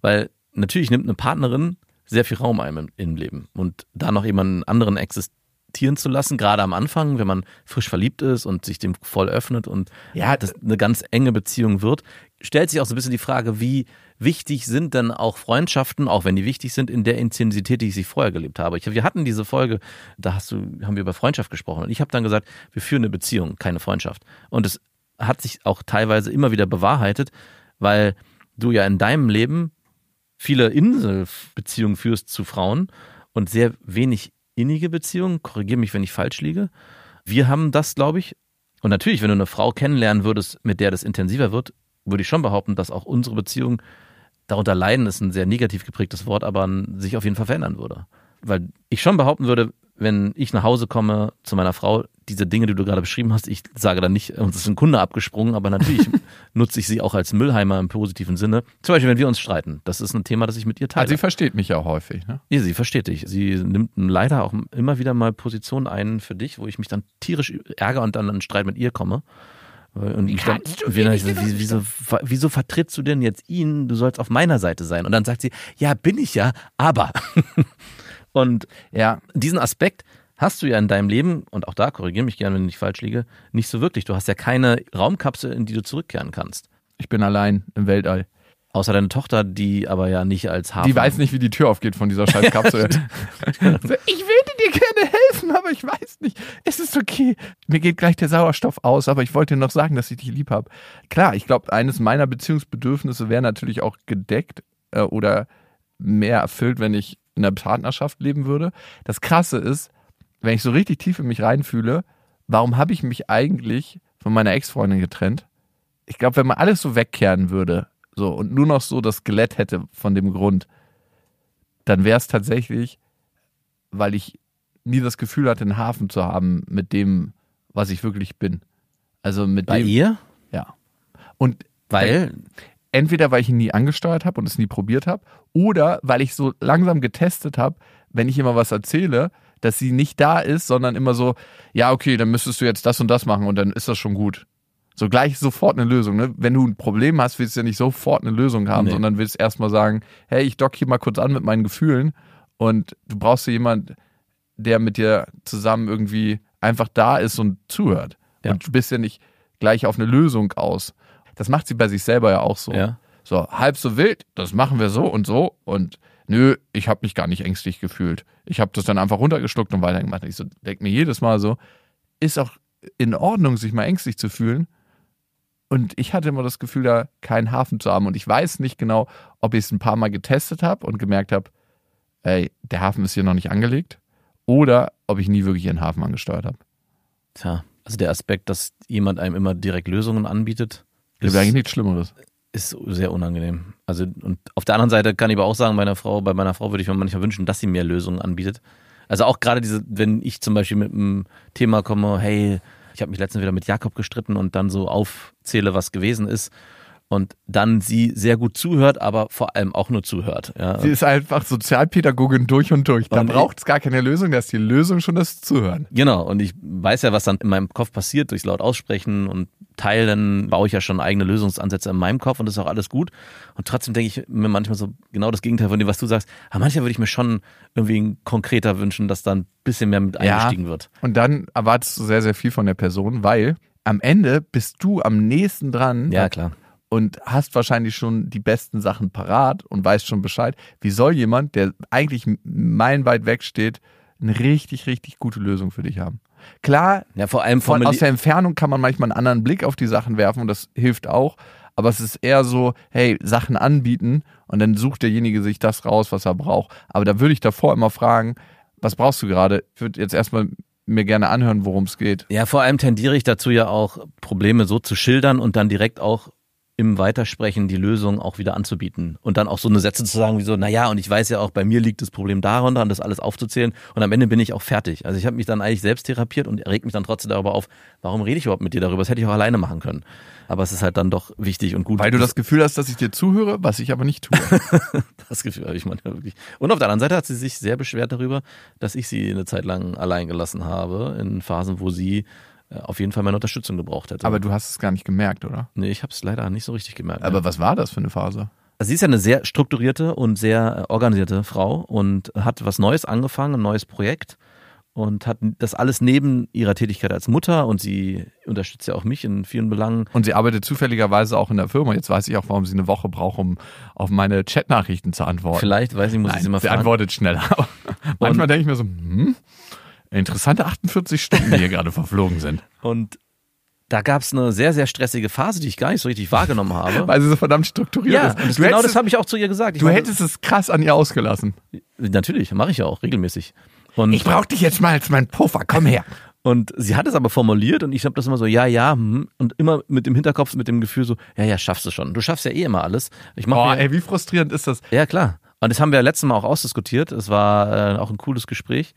Weil natürlich nimmt eine Partnerin sehr viel Raum ein im, im Leben. Und da noch jemanden anderen existieren zu lassen, gerade am Anfang, wenn man frisch verliebt ist und sich dem voll öffnet und Ja, das eine ganz enge Beziehung wird, stellt sich auch so ein bisschen die Frage, wie wichtig sind denn auch Freundschaften, auch wenn die wichtig sind, in der Intensität, die ich sie vorher gelebt habe. Ich, wir hatten diese Folge, da hast du, haben wir über Freundschaft gesprochen und ich habe dann gesagt, wir führen eine Beziehung, keine Freundschaft. Und es hat sich auch teilweise immer wieder bewahrheitet, weil du ja in deinem Leben viele Inselbeziehungen führst zu Frauen und sehr wenig innige Beziehungen. Korrigiere mich, wenn ich falsch liege. Wir haben das, glaube ich. Und natürlich, wenn du eine Frau kennenlernen würdest, mit der das intensiver wird, würde ich schon behaupten, dass auch unsere Beziehung darunter leiden, ist ein sehr negativ geprägtes Wort, aber sich auf jeden Fall verändern würde. Weil ich schon behaupten würde, wenn ich nach Hause komme zu meiner Frau, diese Dinge, die du gerade beschrieben hast, ich sage dann nicht, uns ist ein Kunde abgesprungen, aber natürlich nutze ich sie auch als Müllheimer im positiven Sinne. Zum Beispiel, wenn wir uns streiten. Das ist ein Thema, das ich mit ihr teile. also sie versteht mich ja auch häufig. Ne? Ja, sie versteht dich. Sie nimmt leider auch immer wieder mal Positionen ein für dich, wo ich mich dann tierisch ärgere und dann in einen Streit mit ihr komme. Und ich dann, wie, wie, wieso, wieso vertrittst du denn jetzt ihn? Du sollst auf meiner Seite sein. Und dann sagt sie, ja, bin ich ja, aber. und Ja, diesen Aspekt hast du ja in deinem Leben, und auch da korrigiere mich gerne, wenn ich falsch liege, nicht so wirklich. Du hast ja keine Raumkapsel, in die du zurückkehren kannst. ich bin allein im Weltall. Außer deine Tochter, die aber ja nicht als Hafen. Die weiß nicht, wie die Tür aufgeht von dieser scheiß Kapsel. ich würde dir gerne helfen, aber ich weiß nicht. Es ist okay. Mir geht gleich der Sauerstoff aus, aber ich wollte dir noch sagen, dass ich dich lieb habe. Klar, ich glaube, eines meiner Beziehungsbedürfnisse wäre natürlich auch gedeckt äh, oder mehr erfüllt, wenn ich in einer Partnerschaft leben würde. Das Krasse ist, wenn ich so richtig tief in mich reinfühle, warum habe ich mich eigentlich von meiner Ex-Freundin getrennt? Ich glaube, wenn man alles so wegkehren würde, so und nur noch so das Skelett hätte von dem Grund, dann wäre es tatsächlich, weil ich nie das Gefühl hatte, einen Hafen zu haben mit dem, was ich wirklich bin. Also mit Bei dem. ihr? Ja. Und Weil, entweder weil ich ihn nie angesteuert habe und es nie probiert habe, oder weil ich so langsam getestet habe, wenn ich immer was erzähle, dass sie nicht da ist, sondern immer so, ja, okay, dann müsstest du jetzt das und das machen und dann ist das schon gut. So gleich sofort eine Lösung. Ne? Wenn du ein Problem hast, willst du ja nicht sofort eine Lösung haben, Nee. sondern willst erstmal sagen, hey, ich dock hier mal kurz an mit meinen Gefühlen und du brauchst ja jemand, der mit dir zusammen irgendwie einfach da ist und zuhört. Ja. Und du bist ja nicht gleich auf eine Lösung aus. Das macht sie bei sich selber ja auch so. ja. So, halb so wild, das machen wir so und so. Und nö, ich habe mich gar nicht ängstlich gefühlt. Ich habe das dann einfach runtergeschluckt und weitergemacht. Ich so, denk mir jedes Mal so, ist auch in Ordnung, sich mal ängstlich zu fühlen. Und ich hatte immer das Gefühl, da keinen Hafen zu haben. Und ich weiß nicht genau, ob ich es ein paar Mal getestet habe und gemerkt habe, ey, der Hafen ist hier noch nicht angelegt. Oder ob ich nie wirklich einen Hafen angesteuert habe. Tja, also der Aspekt, dass jemand einem immer direkt Lösungen anbietet, Gibt ist, eigentlich nichts Schlimmeres. ist sehr unangenehm. Also und auf der anderen Seite kann ich aber auch sagen, meiner Frau, bei meiner Frau würde ich mir manchmal wünschen, dass sie mehr Lösungen anbietet. Also auch gerade diese, wenn ich zum Beispiel mit einem Thema komme, hey, ich habe mich letztens wieder mit Jakob gestritten und dann so aufzähle, was gewesen ist. Und dann sie sehr gut zuhört, aber vor allem auch nur zuhört. Ja. Sie ist einfach Sozialpädagogin durch und durch. Da braucht es gar keine Lösung, da ist die Lösung schon das Zuhören. Genau, und ich weiß ja, was dann in meinem Kopf passiert durchs laut aussprechen und teilen, baue ich ja schon eigene Lösungsansätze in meinem Kopf und das ist auch alles gut. Und trotzdem denke ich mir manchmal so genau das Gegenteil von dem, was du sagst. Aber manchmal würde ich mir schon irgendwie konkreter wünschen, dass da ein bisschen mehr mit Ja. eingestiegen wird. Und dann erwartest du sehr, sehr viel von der Person, weil am Ende bist du am nächsten dran Ja, klar. und hast wahrscheinlich schon die besten Sachen parat und weißt schon Bescheid. Wie soll jemand, der eigentlich meilenweit weg steht, eine richtig, richtig gute Lösung für dich haben? Klar, Ja, vor allem von, aus der Entfernung kann man manchmal einen anderen Blick auf die Sachen werfen und das hilft auch. Aber es ist eher so, hey, Sachen anbieten und dann sucht derjenige sich das raus, was er braucht. Aber da würde ich davor immer fragen, was brauchst du gerade? Ich würde jetzt erstmal mir gerne anhören, worum es geht. Ja, vor allem tendiere ich dazu ja auch, Probleme so zu schildern und dann direkt auch im Weitersprechen die Lösung auch wieder anzubieten und dann auch so eine Sätze zu sagen wie so, naja, und ich weiß ja auch, bei mir liegt das Problem darunter und das alles aufzuzählen und am Ende bin ich auch fertig. Also ich habe mich dann eigentlich selbst therapiert und regt mich dann trotzdem darüber auf, warum rede ich überhaupt mit dir darüber? Das hätte ich auch alleine machen können. Aber es ist halt dann doch wichtig und gut. Weil du das Gefühl hast, dass ich dir zuhöre, was ich aber nicht tue. das Gefühl habe ich manchmal wirklich. Und auf der anderen Seite hat sie sich sehr beschwert darüber, dass ich sie eine Zeit lang allein gelassen habe, in Phasen, wo sie auf jeden Fall meine Unterstützung gebraucht hätte. aber du hast es gar nicht gemerkt, oder? nee, ich habe es leider nicht so richtig gemerkt. Aber was war das für eine Phase? Also sie ist ja eine sehr strukturierte und sehr äh, organisierte Frau und hat was Neues angefangen, ein neues Projekt und hat das alles neben ihrer Tätigkeit als Mutter und sie unterstützt ja auch mich in vielen Belangen. Und sie arbeitet zufälligerweise auch in der Firma. Jetzt weiß ich auch, warum sie eine Woche braucht, um auf meine Chatnachrichten zu antworten. Vielleicht, weiß ich, muss ich sie Nein, mal sie fragen. antwortet schneller. Manchmal denke ich mir so, hm, interessante 48 Stunden, die hier gerade verflogen sind. Und da gab es eine sehr, sehr stressige Phase, die ich gar nicht so richtig wahrgenommen habe. Weil sie so verdammt strukturiert ja, ist. das, genau das habe ich auch zu ihr gesagt. Ich du meine, hättest es krass an ihr ausgelassen. Natürlich, mache ich ja auch regelmäßig. Und, Ich brauche dich jetzt mal als mein Puffer, komm her. und sie hat es aber formuliert und ich habe das immer so, ja, ja, hm, und immer mit dem Hinterkopf, mit dem Gefühl so, ja, ja, schaffst du schon. Du schaffst ja eh immer alles. Ich mach Boah, mir, ey, wie frustrierend ist das? Ja, klar. Und das haben wir ja letztes Mal auch ausdiskutiert. Es war äh, auch ein cooles Gespräch,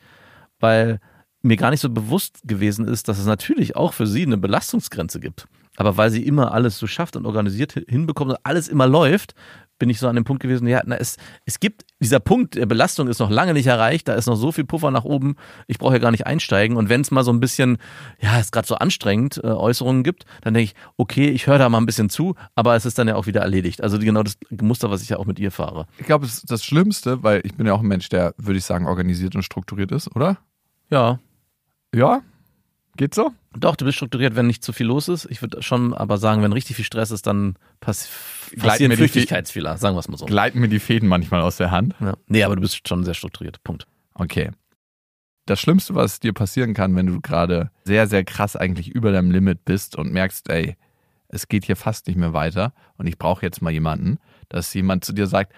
weil mir gar nicht so bewusst gewesen ist, dass es natürlich auch für sie eine Belastungsgrenze gibt. Aber weil sie immer alles so schafft und organisiert hi- hinbekommt und alles immer läuft, bin ich so an dem Punkt gewesen, ja, na, es, es gibt, dieser Punkt der Belastung ist noch lange nicht erreicht, da ist noch so viel Puffer nach oben, ich brauche ja gar nicht einsteigen. Und wenn es mal so ein bisschen, ja, es gerade so anstrengend äh, Äußerungen gibt, dann denke ich, okay, ich höre da mal ein bisschen zu, aber es ist dann ja auch wieder erledigt. Also genau das Muster, was ich ja auch mit ihr fahre. Ich glaube, ist das Schlimmste, weil ich bin ja auch ein Mensch, der, würde ich sagen, organisiert und strukturiert ist, oder? Ja, Ja? Geht so? Doch, du bist strukturiert, wenn nicht zu viel los ist. Ich würde schon aber sagen, wenn richtig viel Stress ist, dann pass passieren mir die Flüchtigkeitsfehler, sagen wir es mal so. Gleiten mir die Fäden manchmal aus der Hand. Ja. Nee, aber du bist schon sehr strukturiert. Punkt. Okay. Das Schlimmste, was dir passieren kann, wenn du gerade sehr, sehr krass eigentlich über deinem Limit bist und merkst, ey, es geht hier fast nicht mehr weiter und ich brauche jetzt mal jemanden, dass jemand zu dir sagt,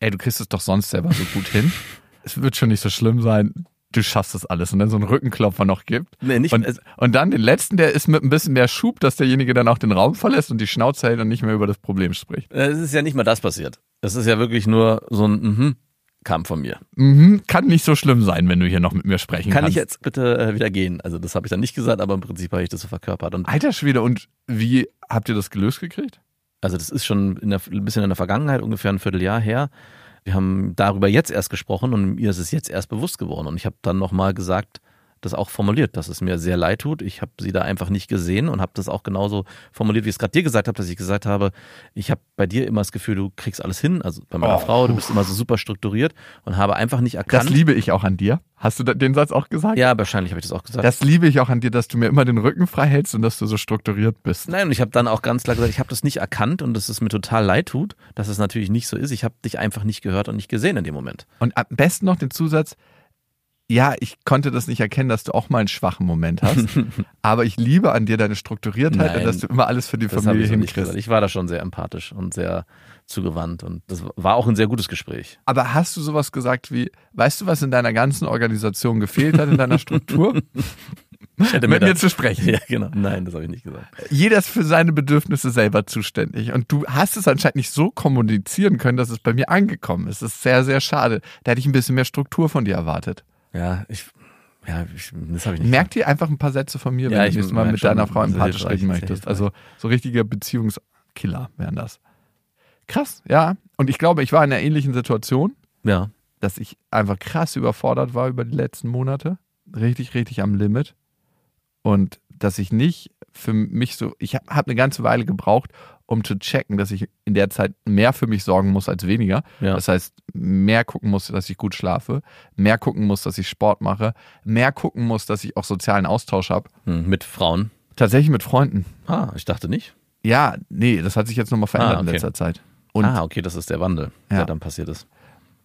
ey, du kriegst es doch sonst selber so gut hin. Es wird schon nicht so schlimm sein. Du schaffst das alles und dann so einen Rückenklopfer noch gibt. Nee, nicht, Und, und dann den letzten, der ist mit ein bisschen mehr Schub, dass derjenige dann auch den Raum verlässt und die Schnauze hält und nicht mehr über das Problem spricht. äh, es ist ja nicht mal das passiert. Es ist ja wirklich nur so ein mhm, kam von mir. Mhm, kann nicht so schlimm sein, wenn du hier noch mit mir sprechen Kann kannst. ich jetzt bitte äh, wieder gehen? Also das habe ich dann nicht gesagt, aber im Prinzip habe ich das so verkörpert. Und Alter Schwede, und wie habt ihr das gelöst gekriegt? Also das ist schon der, ein bisschen in der Vergangenheit, ungefähr ein Vierteljahr her. Wir haben darüber jetzt erst gesprochen und mir ist es jetzt erst bewusst geworden. Und ich habe dann nochmal gesagt, das auch formuliert, dass es mir sehr leid tut. Ich habe sie da einfach nicht gesehen und habe das auch genauso formuliert, wie ich es gerade dir gesagt habe, dass ich gesagt habe, ich habe bei dir immer das Gefühl, du kriegst alles hin. Also bei meiner Oh. Frau, du bist immer so super strukturiert und habe einfach nicht Das erkannt. liebe ich auch an dir. Hast du den Satz auch gesagt? ja, wahrscheinlich habe ich das auch gesagt. Das liebe ich auch an dir, dass du mir immer den Rücken frei hältst und dass du so strukturiert bist. Nein, und ich habe dann auch ganz klar gesagt, ich habe das nicht erkannt und dass es mir total leid tut, dass es natürlich nicht so ist. Ich habe dich einfach nicht gehört und nicht gesehen in dem Moment. Und am besten noch den Zusatz, ja, ich konnte das nicht erkennen, dass du auch mal einen schwachen Moment hast. aber ich liebe an dir deine Strukturiertheit Nein, und dass du immer alles für die Familie ich hinkriegst. Ich war da schon sehr empathisch und sehr zugewandt und das war auch ein sehr gutes Gespräch. Aber hast du sowas gesagt wie, weißt du, was in deiner ganzen Organisation gefehlt hat, in deiner Struktur? Hätte Mit da- mir zu sprechen. Ja, genau. Nein, das habe ich nicht gesagt. Jeder ist für seine Bedürfnisse selber zuständig. Und du hast es anscheinend nicht so kommunizieren können, dass es bei mir angekommen ist. Das ist sehr, sehr schade. Da hätte ich ein bisschen mehr Struktur von dir erwartet. Ja, ich, ja, ich, das habe ich nicht. Merk dir einfach ein paar Sätze von mir, wenn du nächstes Mal mit schon, deiner Frau empathisch reden möchtest. Also so richtige Beziehungskiller wären das. Krass, ja. Und ich glaube, ich war in einer ähnlichen Situation, Ja, dass ich einfach krass überfordert war über die letzten Monate. Richtig, richtig am Limit. Und dass ich nicht für mich so, ich habe hab eine ganze Weile gebraucht, um zu checken, dass ich in der Zeit mehr für mich sorgen muss als weniger. ja. Das heißt, mehr gucken muss, dass ich gut schlafe, mehr gucken muss, dass ich Sport mache, mehr gucken muss, dass ich auch sozialen Austausch habe. Hm, mit Frauen. Tatsächlich mit Freunden. Ah, ich dachte nicht. Ja, nee, das hat sich jetzt nochmal verändert Ah, in okay. letzter Zeit. Und ah, okay, das ist der Wandel, Ja. der dann passiert ist.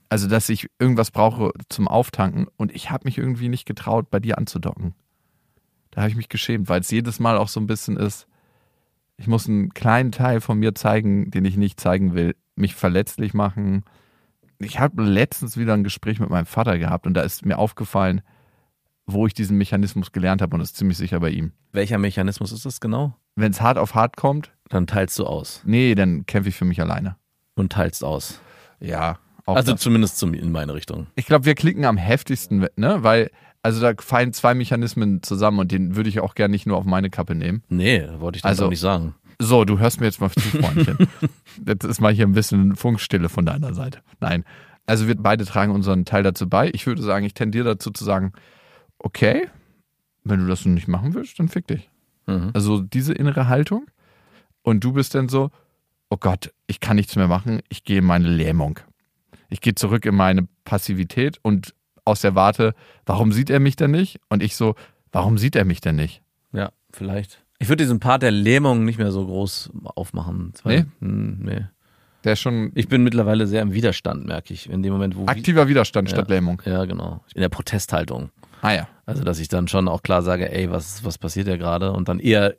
also, dass ich irgendwas brauche zum Auftanken und ich habe mich irgendwie nicht getraut, bei dir anzudocken. Da habe ich mich geschämt, weil es jedes Mal auch so ein bisschen ist, ich muss einen kleinen Teil von mir zeigen, den ich nicht zeigen will, mich verletzlich machen. Ich habe letztens wieder ein Gespräch mit meinem Vater gehabt und da ist mir aufgefallen, wo ich diesen Mechanismus gelernt habe und das ist ziemlich sicher bei ihm. Welcher Mechanismus ist das genau? wenn es hart auf hart kommt, Dann teilst du aus nee, dann kämpfe ich für mich alleine. und teilst aus. Ja, Also das. zumindest zum, in meine Richtung. Ich glaube, wir klicken am heftigsten, ne? Weil, also da fallen zwei Mechanismen zusammen und den würde ich auch gerne nicht nur auf meine Kappe nehmen. Nee, wollte ich dann Also- auch nicht sagen. So, du hörst mir jetzt mal zu, Freundchen. jetzt ist mal hier ein bisschen Funkstille von deiner Seite. Nein. Also wir beide tragen unseren Teil dazu bei. Ich würde sagen, ich tendiere dazu zu sagen, okay, wenn du das nicht machen willst, dann fick dich. Mhm. Also diese innere Haltung. Und du bist dann so, oh Gott, ich kann nichts mehr machen, ich gehe in meine Lähmung. Ich gehe zurück in meine Passivität und aus der Warte, warum sieht er mich denn nicht? Und ich so, warum sieht er mich denn nicht? Ja, vielleicht. Ich würde diesen Part der Lähmung nicht mehr so groß aufmachen. Nee? Hm, nee. Der schon Ich bin mittlerweile sehr im Widerstand, merke ich. In dem Moment, wo. aktiver Widerstand Ja. statt Lähmung. Ja, genau. In der Protesthaltung. Ah ja. Also, dass ich dann schon auch klar sage, ey, was, was passiert ja gerade? Und dann eher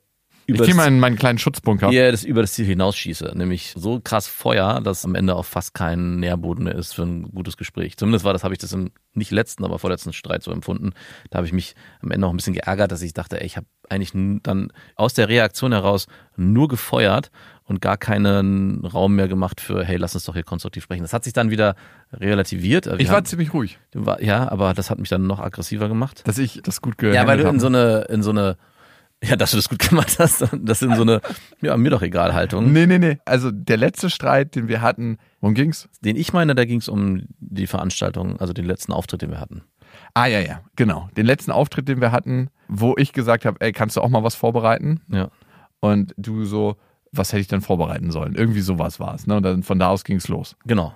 über das, in meinen kleinen Schutzbunker. eher das, über das Ziel hinausschieße. Nämlich so krass Feuer, dass am Ende auch fast kein Nährboden mehr ist für ein gutes Gespräch. Zumindest war das, habe ich das im nicht letzten, aber vorletzten Streit so empfunden. Da habe ich mich am Ende auch ein bisschen geärgert, dass ich dachte, ey, ich habe eigentlich dann aus der Reaktion heraus nur gefeuert und gar keinen Raum mehr gemacht für, hey, lass uns doch hier konstruktiv sprechen. Das hat sich dann wieder relativiert. Wir Ich war haben- ziemlich ruhig, war, ja, aber das hat mich dann noch aggressiver gemacht. dass ich das gut Ja, gehandelt weil du in habe. so eine, in so eine, ja, dass du das gut gemacht hast, das in so eine, ja, mir doch egal Haltung. Nee, nee, nee. Also der letzte Streit, den wir hatten, worum ging's? Den ich meine, da ging es um die Veranstaltung, also den letzten Auftritt, den wir hatten. Ah ja, ja, genau. Den letzten Auftritt, den wir hatten, wo ich gesagt habe, ey, kannst du auch mal was vorbereiten? Ja. Und du so, was hätte ich denn vorbereiten sollen? Irgendwie sowas war es. Ne? Und dann von da aus ging's los. Genau.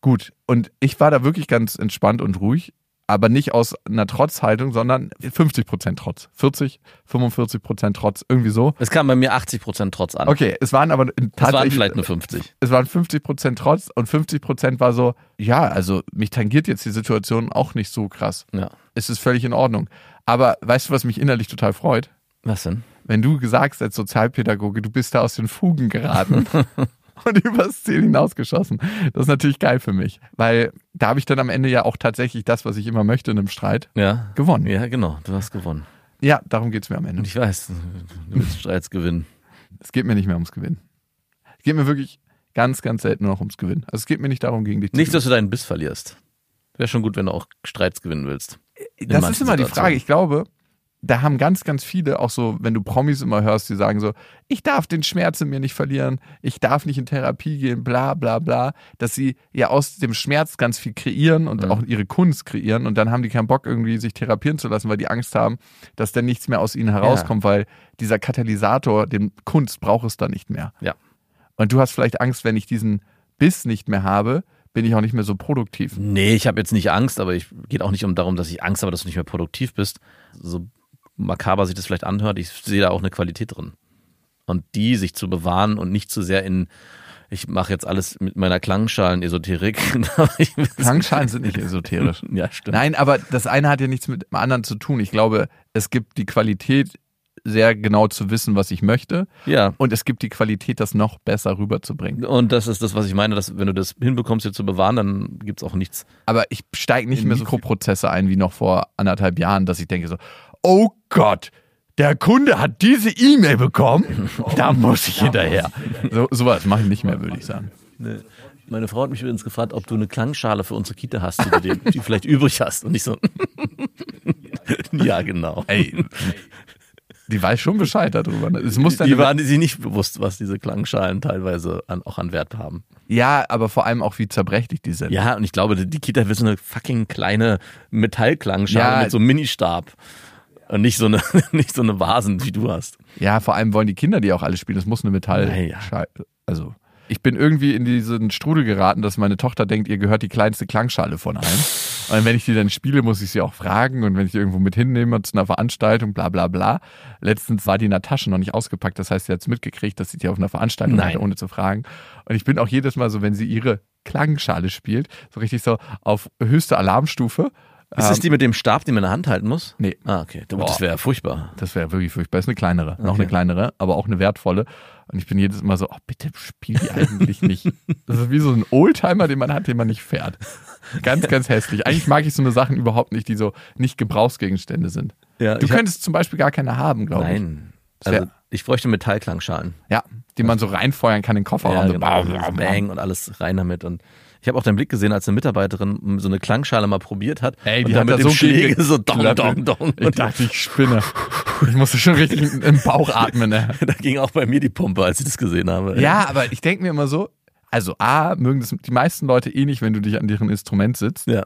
Gut. Und ich war da wirklich ganz entspannt und ruhig, aber nicht aus einer Trotzhaltung, sondern 50% Trotz. 40, 45% Trotz, irgendwie so. Es kam bei mir 80 Prozent trotz an. Okay, es waren aber Es waren tatsächlich vielleicht nur 50. es waren 50% Trotz und 50% war so, ja, also mich tangiert jetzt die Situation auch nicht so krass. Ja. Es ist völlig in Ordnung. Aber weißt du, was mich innerlich total freut? Was denn? Wenn du sagst als Sozialpädagoge, du bist da aus den Fugen geraten und übers Ziel hinausgeschossen. Das ist natürlich geil für mich, weil da habe ich dann am Ende ja auch tatsächlich das, was ich immer möchte in einem Streit, Ja. gewonnen. Ja, genau. Du hast gewonnen. Ja, darum geht's mir am Ende. Und ich weiß, du willst Streits gewinnen. Es geht mir nicht mehr ums Gewinnen. Es geht mir wirklich ganz, ganz selten nur noch ums Gewinnen. Also es geht mir nicht darum, gegen dich zu Nicht, dass du deinen Biss verlierst. Wäre schon gut, wenn du auch Streits gewinnen willst. Das ist immer die Situationen. Frage. Ich glaube, da haben ganz, ganz viele, auch so, wenn du Promis immer hörst, die sagen so, ich darf den Schmerz in mir nicht verlieren, ich darf nicht in Therapie gehen, bla bla bla, dass sie ja aus dem Schmerz ganz viel kreieren und Mhm. auch ihre Kunst kreieren und dann haben die keinen Bock irgendwie sich therapieren zu lassen, weil die Angst haben, dass dann nichts mehr aus ihnen herauskommt, weil dieser Katalysator, den Kunst braucht es dann nicht mehr. Ja. Und du hast vielleicht Angst, wenn ich diesen Biss nicht mehr habe, bin ich auch nicht mehr so produktiv. Nee, ich habe jetzt nicht Angst, aber ich geht auch nicht um darum, dass ich Angst habe, dass du nicht mehr produktiv bist. So makaber sich das vielleicht anhört, ich sehe da auch eine Qualität drin. Und die sich zu bewahren und nicht zu sehr in, ich mache jetzt alles mit meiner Klangschalen-Esoterik. Klangschalen sind nicht esoterisch. ja, stimmt. Nein, aber das eine hat ja nichts mit dem anderen zu tun. Ich glaube, es gibt die Qualität, sehr genau zu wissen, was ich möchte. Ja. Und es gibt die Qualität, das noch besser rüberzubringen. Und das ist das, was ich meine, dass wenn du das hinbekommst, dir zu bewahren, dann gibt's auch nichts. Aber ich steige nicht In mehr so Mikro- Mikroprozesse ein wie noch vor anderthalb Jahren, dass ich denke so, oh Gott, der Kunde hat diese E-Mail bekommen, da muss ich hinterher. So, sowas mache ich nicht mehr, würde ich sagen. Meine Frau hat mich übrigens gefragt, ob du eine Klangschale für unsere Kita hast, die du dir, die vielleicht übrig hast. Und ich so, ja, genau. Ey, die weiß schon Bescheid darüber. ne? Es muss dann die waren sich nicht bewusst, was diese Klangschalen teilweise an, auch an Wert haben. ja, aber vor allem auch, wie zerbrechlich die sind. Ja, und ich glaube, die Kita will so eine fucking kleine Metallklangschale Ja. mit so einem Ministab. Und nicht so eine, nicht so eine Vasen, wie du hast. Ja, vor allem wollen die Kinder die auch alle spielen. Das muss eine Metall. Naja. Also, ich bin irgendwie in diesen Strudel geraten, dass meine Tochter denkt, ihr gehört die kleinste Klangschale von allen. Und wenn ich die dann spiele, muss ich sie auch fragen. Und wenn ich die irgendwo mit hinnehme zu einer Veranstaltung, bla bla bla. Letztens war die in der Tasche noch nicht ausgepackt. Das heißt, sie hat es mitgekriegt, dass sie die auf einer Veranstaltung Nein. hatte, ohne zu fragen. Und ich bin auch jedes Mal so, wenn sie ihre Klangschale spielt, so richtig so auf höchste Alarmstufe. Ist Ähm, das die mit dem Stab, den man in der Hand halten muss? Nee. Ah, okay. Das Boah. wäre ja furchtbar. Das wäre wirklich furchtbar. Das ist eine kleinere, noch Okay. eine kleinere, aber auch eine wertvolle. Und ich bin jedes Mal so, oh, bitte spiel die eigentlich nicht. Das ist wie so ein Oldtimer, den man hat, den man nicht fährt. Ganz, ganz hässlich. Eigentlich mag ich so eine Sachen überhaupt nicht, die so nicht Gebrauchsgegenstände sind. Ja, Du ich hab- könntest zum Beispiel gar keine haben, glaube ich. Nein. Das Also, Ich bräuchte Metallklangschalen. Ja, die man so reinfeuern kann in den Kofferraum. Ja, So genau. bam, bam, bam. Bang und alles rein damit. Und ich habe auch deinen Blick gesehen, als eine Mitarbeiterin so eine Klangschale mal probiert hat. Ey, die und hat mit da dem so Schläger gegen- so dong, dong, dong. Ich Und dachte, ich spinne. Ich musste schon richtig im Bauch atmen. Ne? da ging auch bei mir die Pumpe, als ich das gesehen habe. Ja, aber ich denke mir immer so, also A, mögen das die meisten Leute eh nicht, wenn du dich an deren Instrument sitzt. Ja.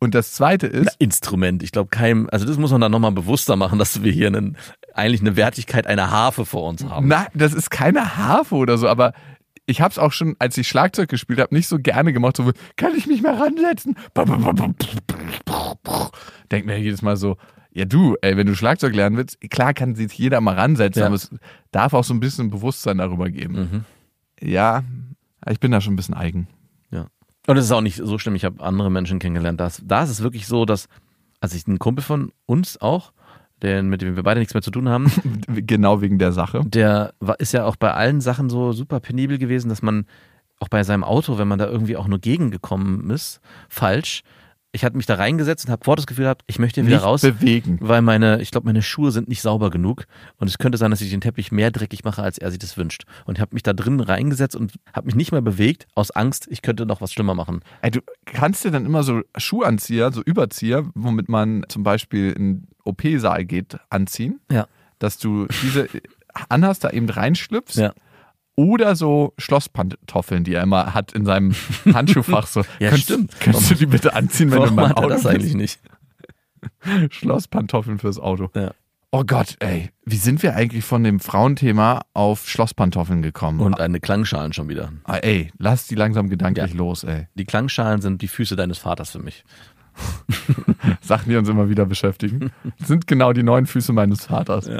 Und das zweite ist, Instrument. Ich glaube, keinem, also das muss man dann nochmal bewusster machen, dass wir hier einen, eigentlich eine Wertigkeit einer Harfe vor uns haben. na, das ist keine Harfe oder so, aber ich habe es auch schon, als ich Schlagzeug gespielt habe, nicht so gerne gemacht. So, kann ich mich mal ransetzen? Denk mir jedes Mal so, ja du, ey, wenn du Schlagzeug lernen willst, klar kann sich jeder mal ransetzen, Ja. aber es darf auch so ein bisschen Bewusstsein darüber geben. Mhm. Ja, ich bin da schon ein bisschen eigen. Ja. Und es ist auch nicht so schlimm. Ich habe andere Menschen kennengelernt. Da ist, da ist es wirklich so, dass, also ich, ein Kumpel von uns auch, der, mit dem wir beide nichts mehr zu tun haben, Genau wegen der Sache. der war, ist ja auch bei allen Sachen so super penibel gewesen, dass man auch bei seinem Auto, wenn man da irgendwie auch nur gegengekommen ist, falsch. Ich hatte mich da reingesetzt und habe vor das Gefühl gehabt, ich möchte wieder Nicht raus, bewegen. weil meine, ich glaube, meine Schuhe sind nicht sauber genug und es könnte sein, dass ich den Teppich mehr dreckig mache, als er sich das wünscht. Und ich habe mich da drin reingesetzt und habe mich nicht mehr bewegt aus Angst, ich könnte noch was schlimmer machen. Ey, du kannst dir dann immer so Schuhanzieher, so Überzieher, womit man zum Beispiel in OP-Saal geht, anziehen. Ja. Dass du diese anhast, da eben reinschlüpfst. Ja. Oder so Schlosspantoffeln, die er immer hat in seinem Handschuhfach. So, Ja, könntest, stimmt. Könntest du die bitte anziehen, wenn Warum du in meinem hat er Auto das eigentlich nicht? Schlosspantoffeln fürs Auto. Ja. Oh Gott, ey. Wie sind wir eigentlich von dem Frauenthema auf Schlosspantoffeln gekommen? Und eine Klangschalen schon wieder. Ah, ey, lass die langsam gedanklich Ja. los, ey. Die Klangschalen sind die Füße deines Vaters für mich. Sachen, die uns immer wieder beschäftigen, sind genau die neuen Füße meines Vaters.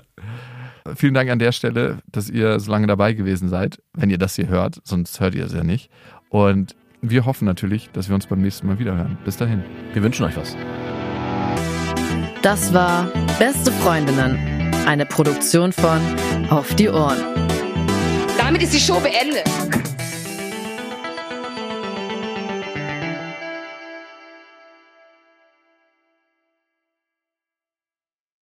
Vielen Dank an der Stelle, dass ihr so lange dabei gewesen seid, wenn ihr das hier hört, sonst hört ihr es ja nicht. Und wir hoffen natürlich, dass wir uns beim nächsten Mal wieder hören. Bis dahin. Wir wünschen euch was. Das war Beste Freundinnen, eine Produktion von Auf die Ohren. Damit ist die Show beendet.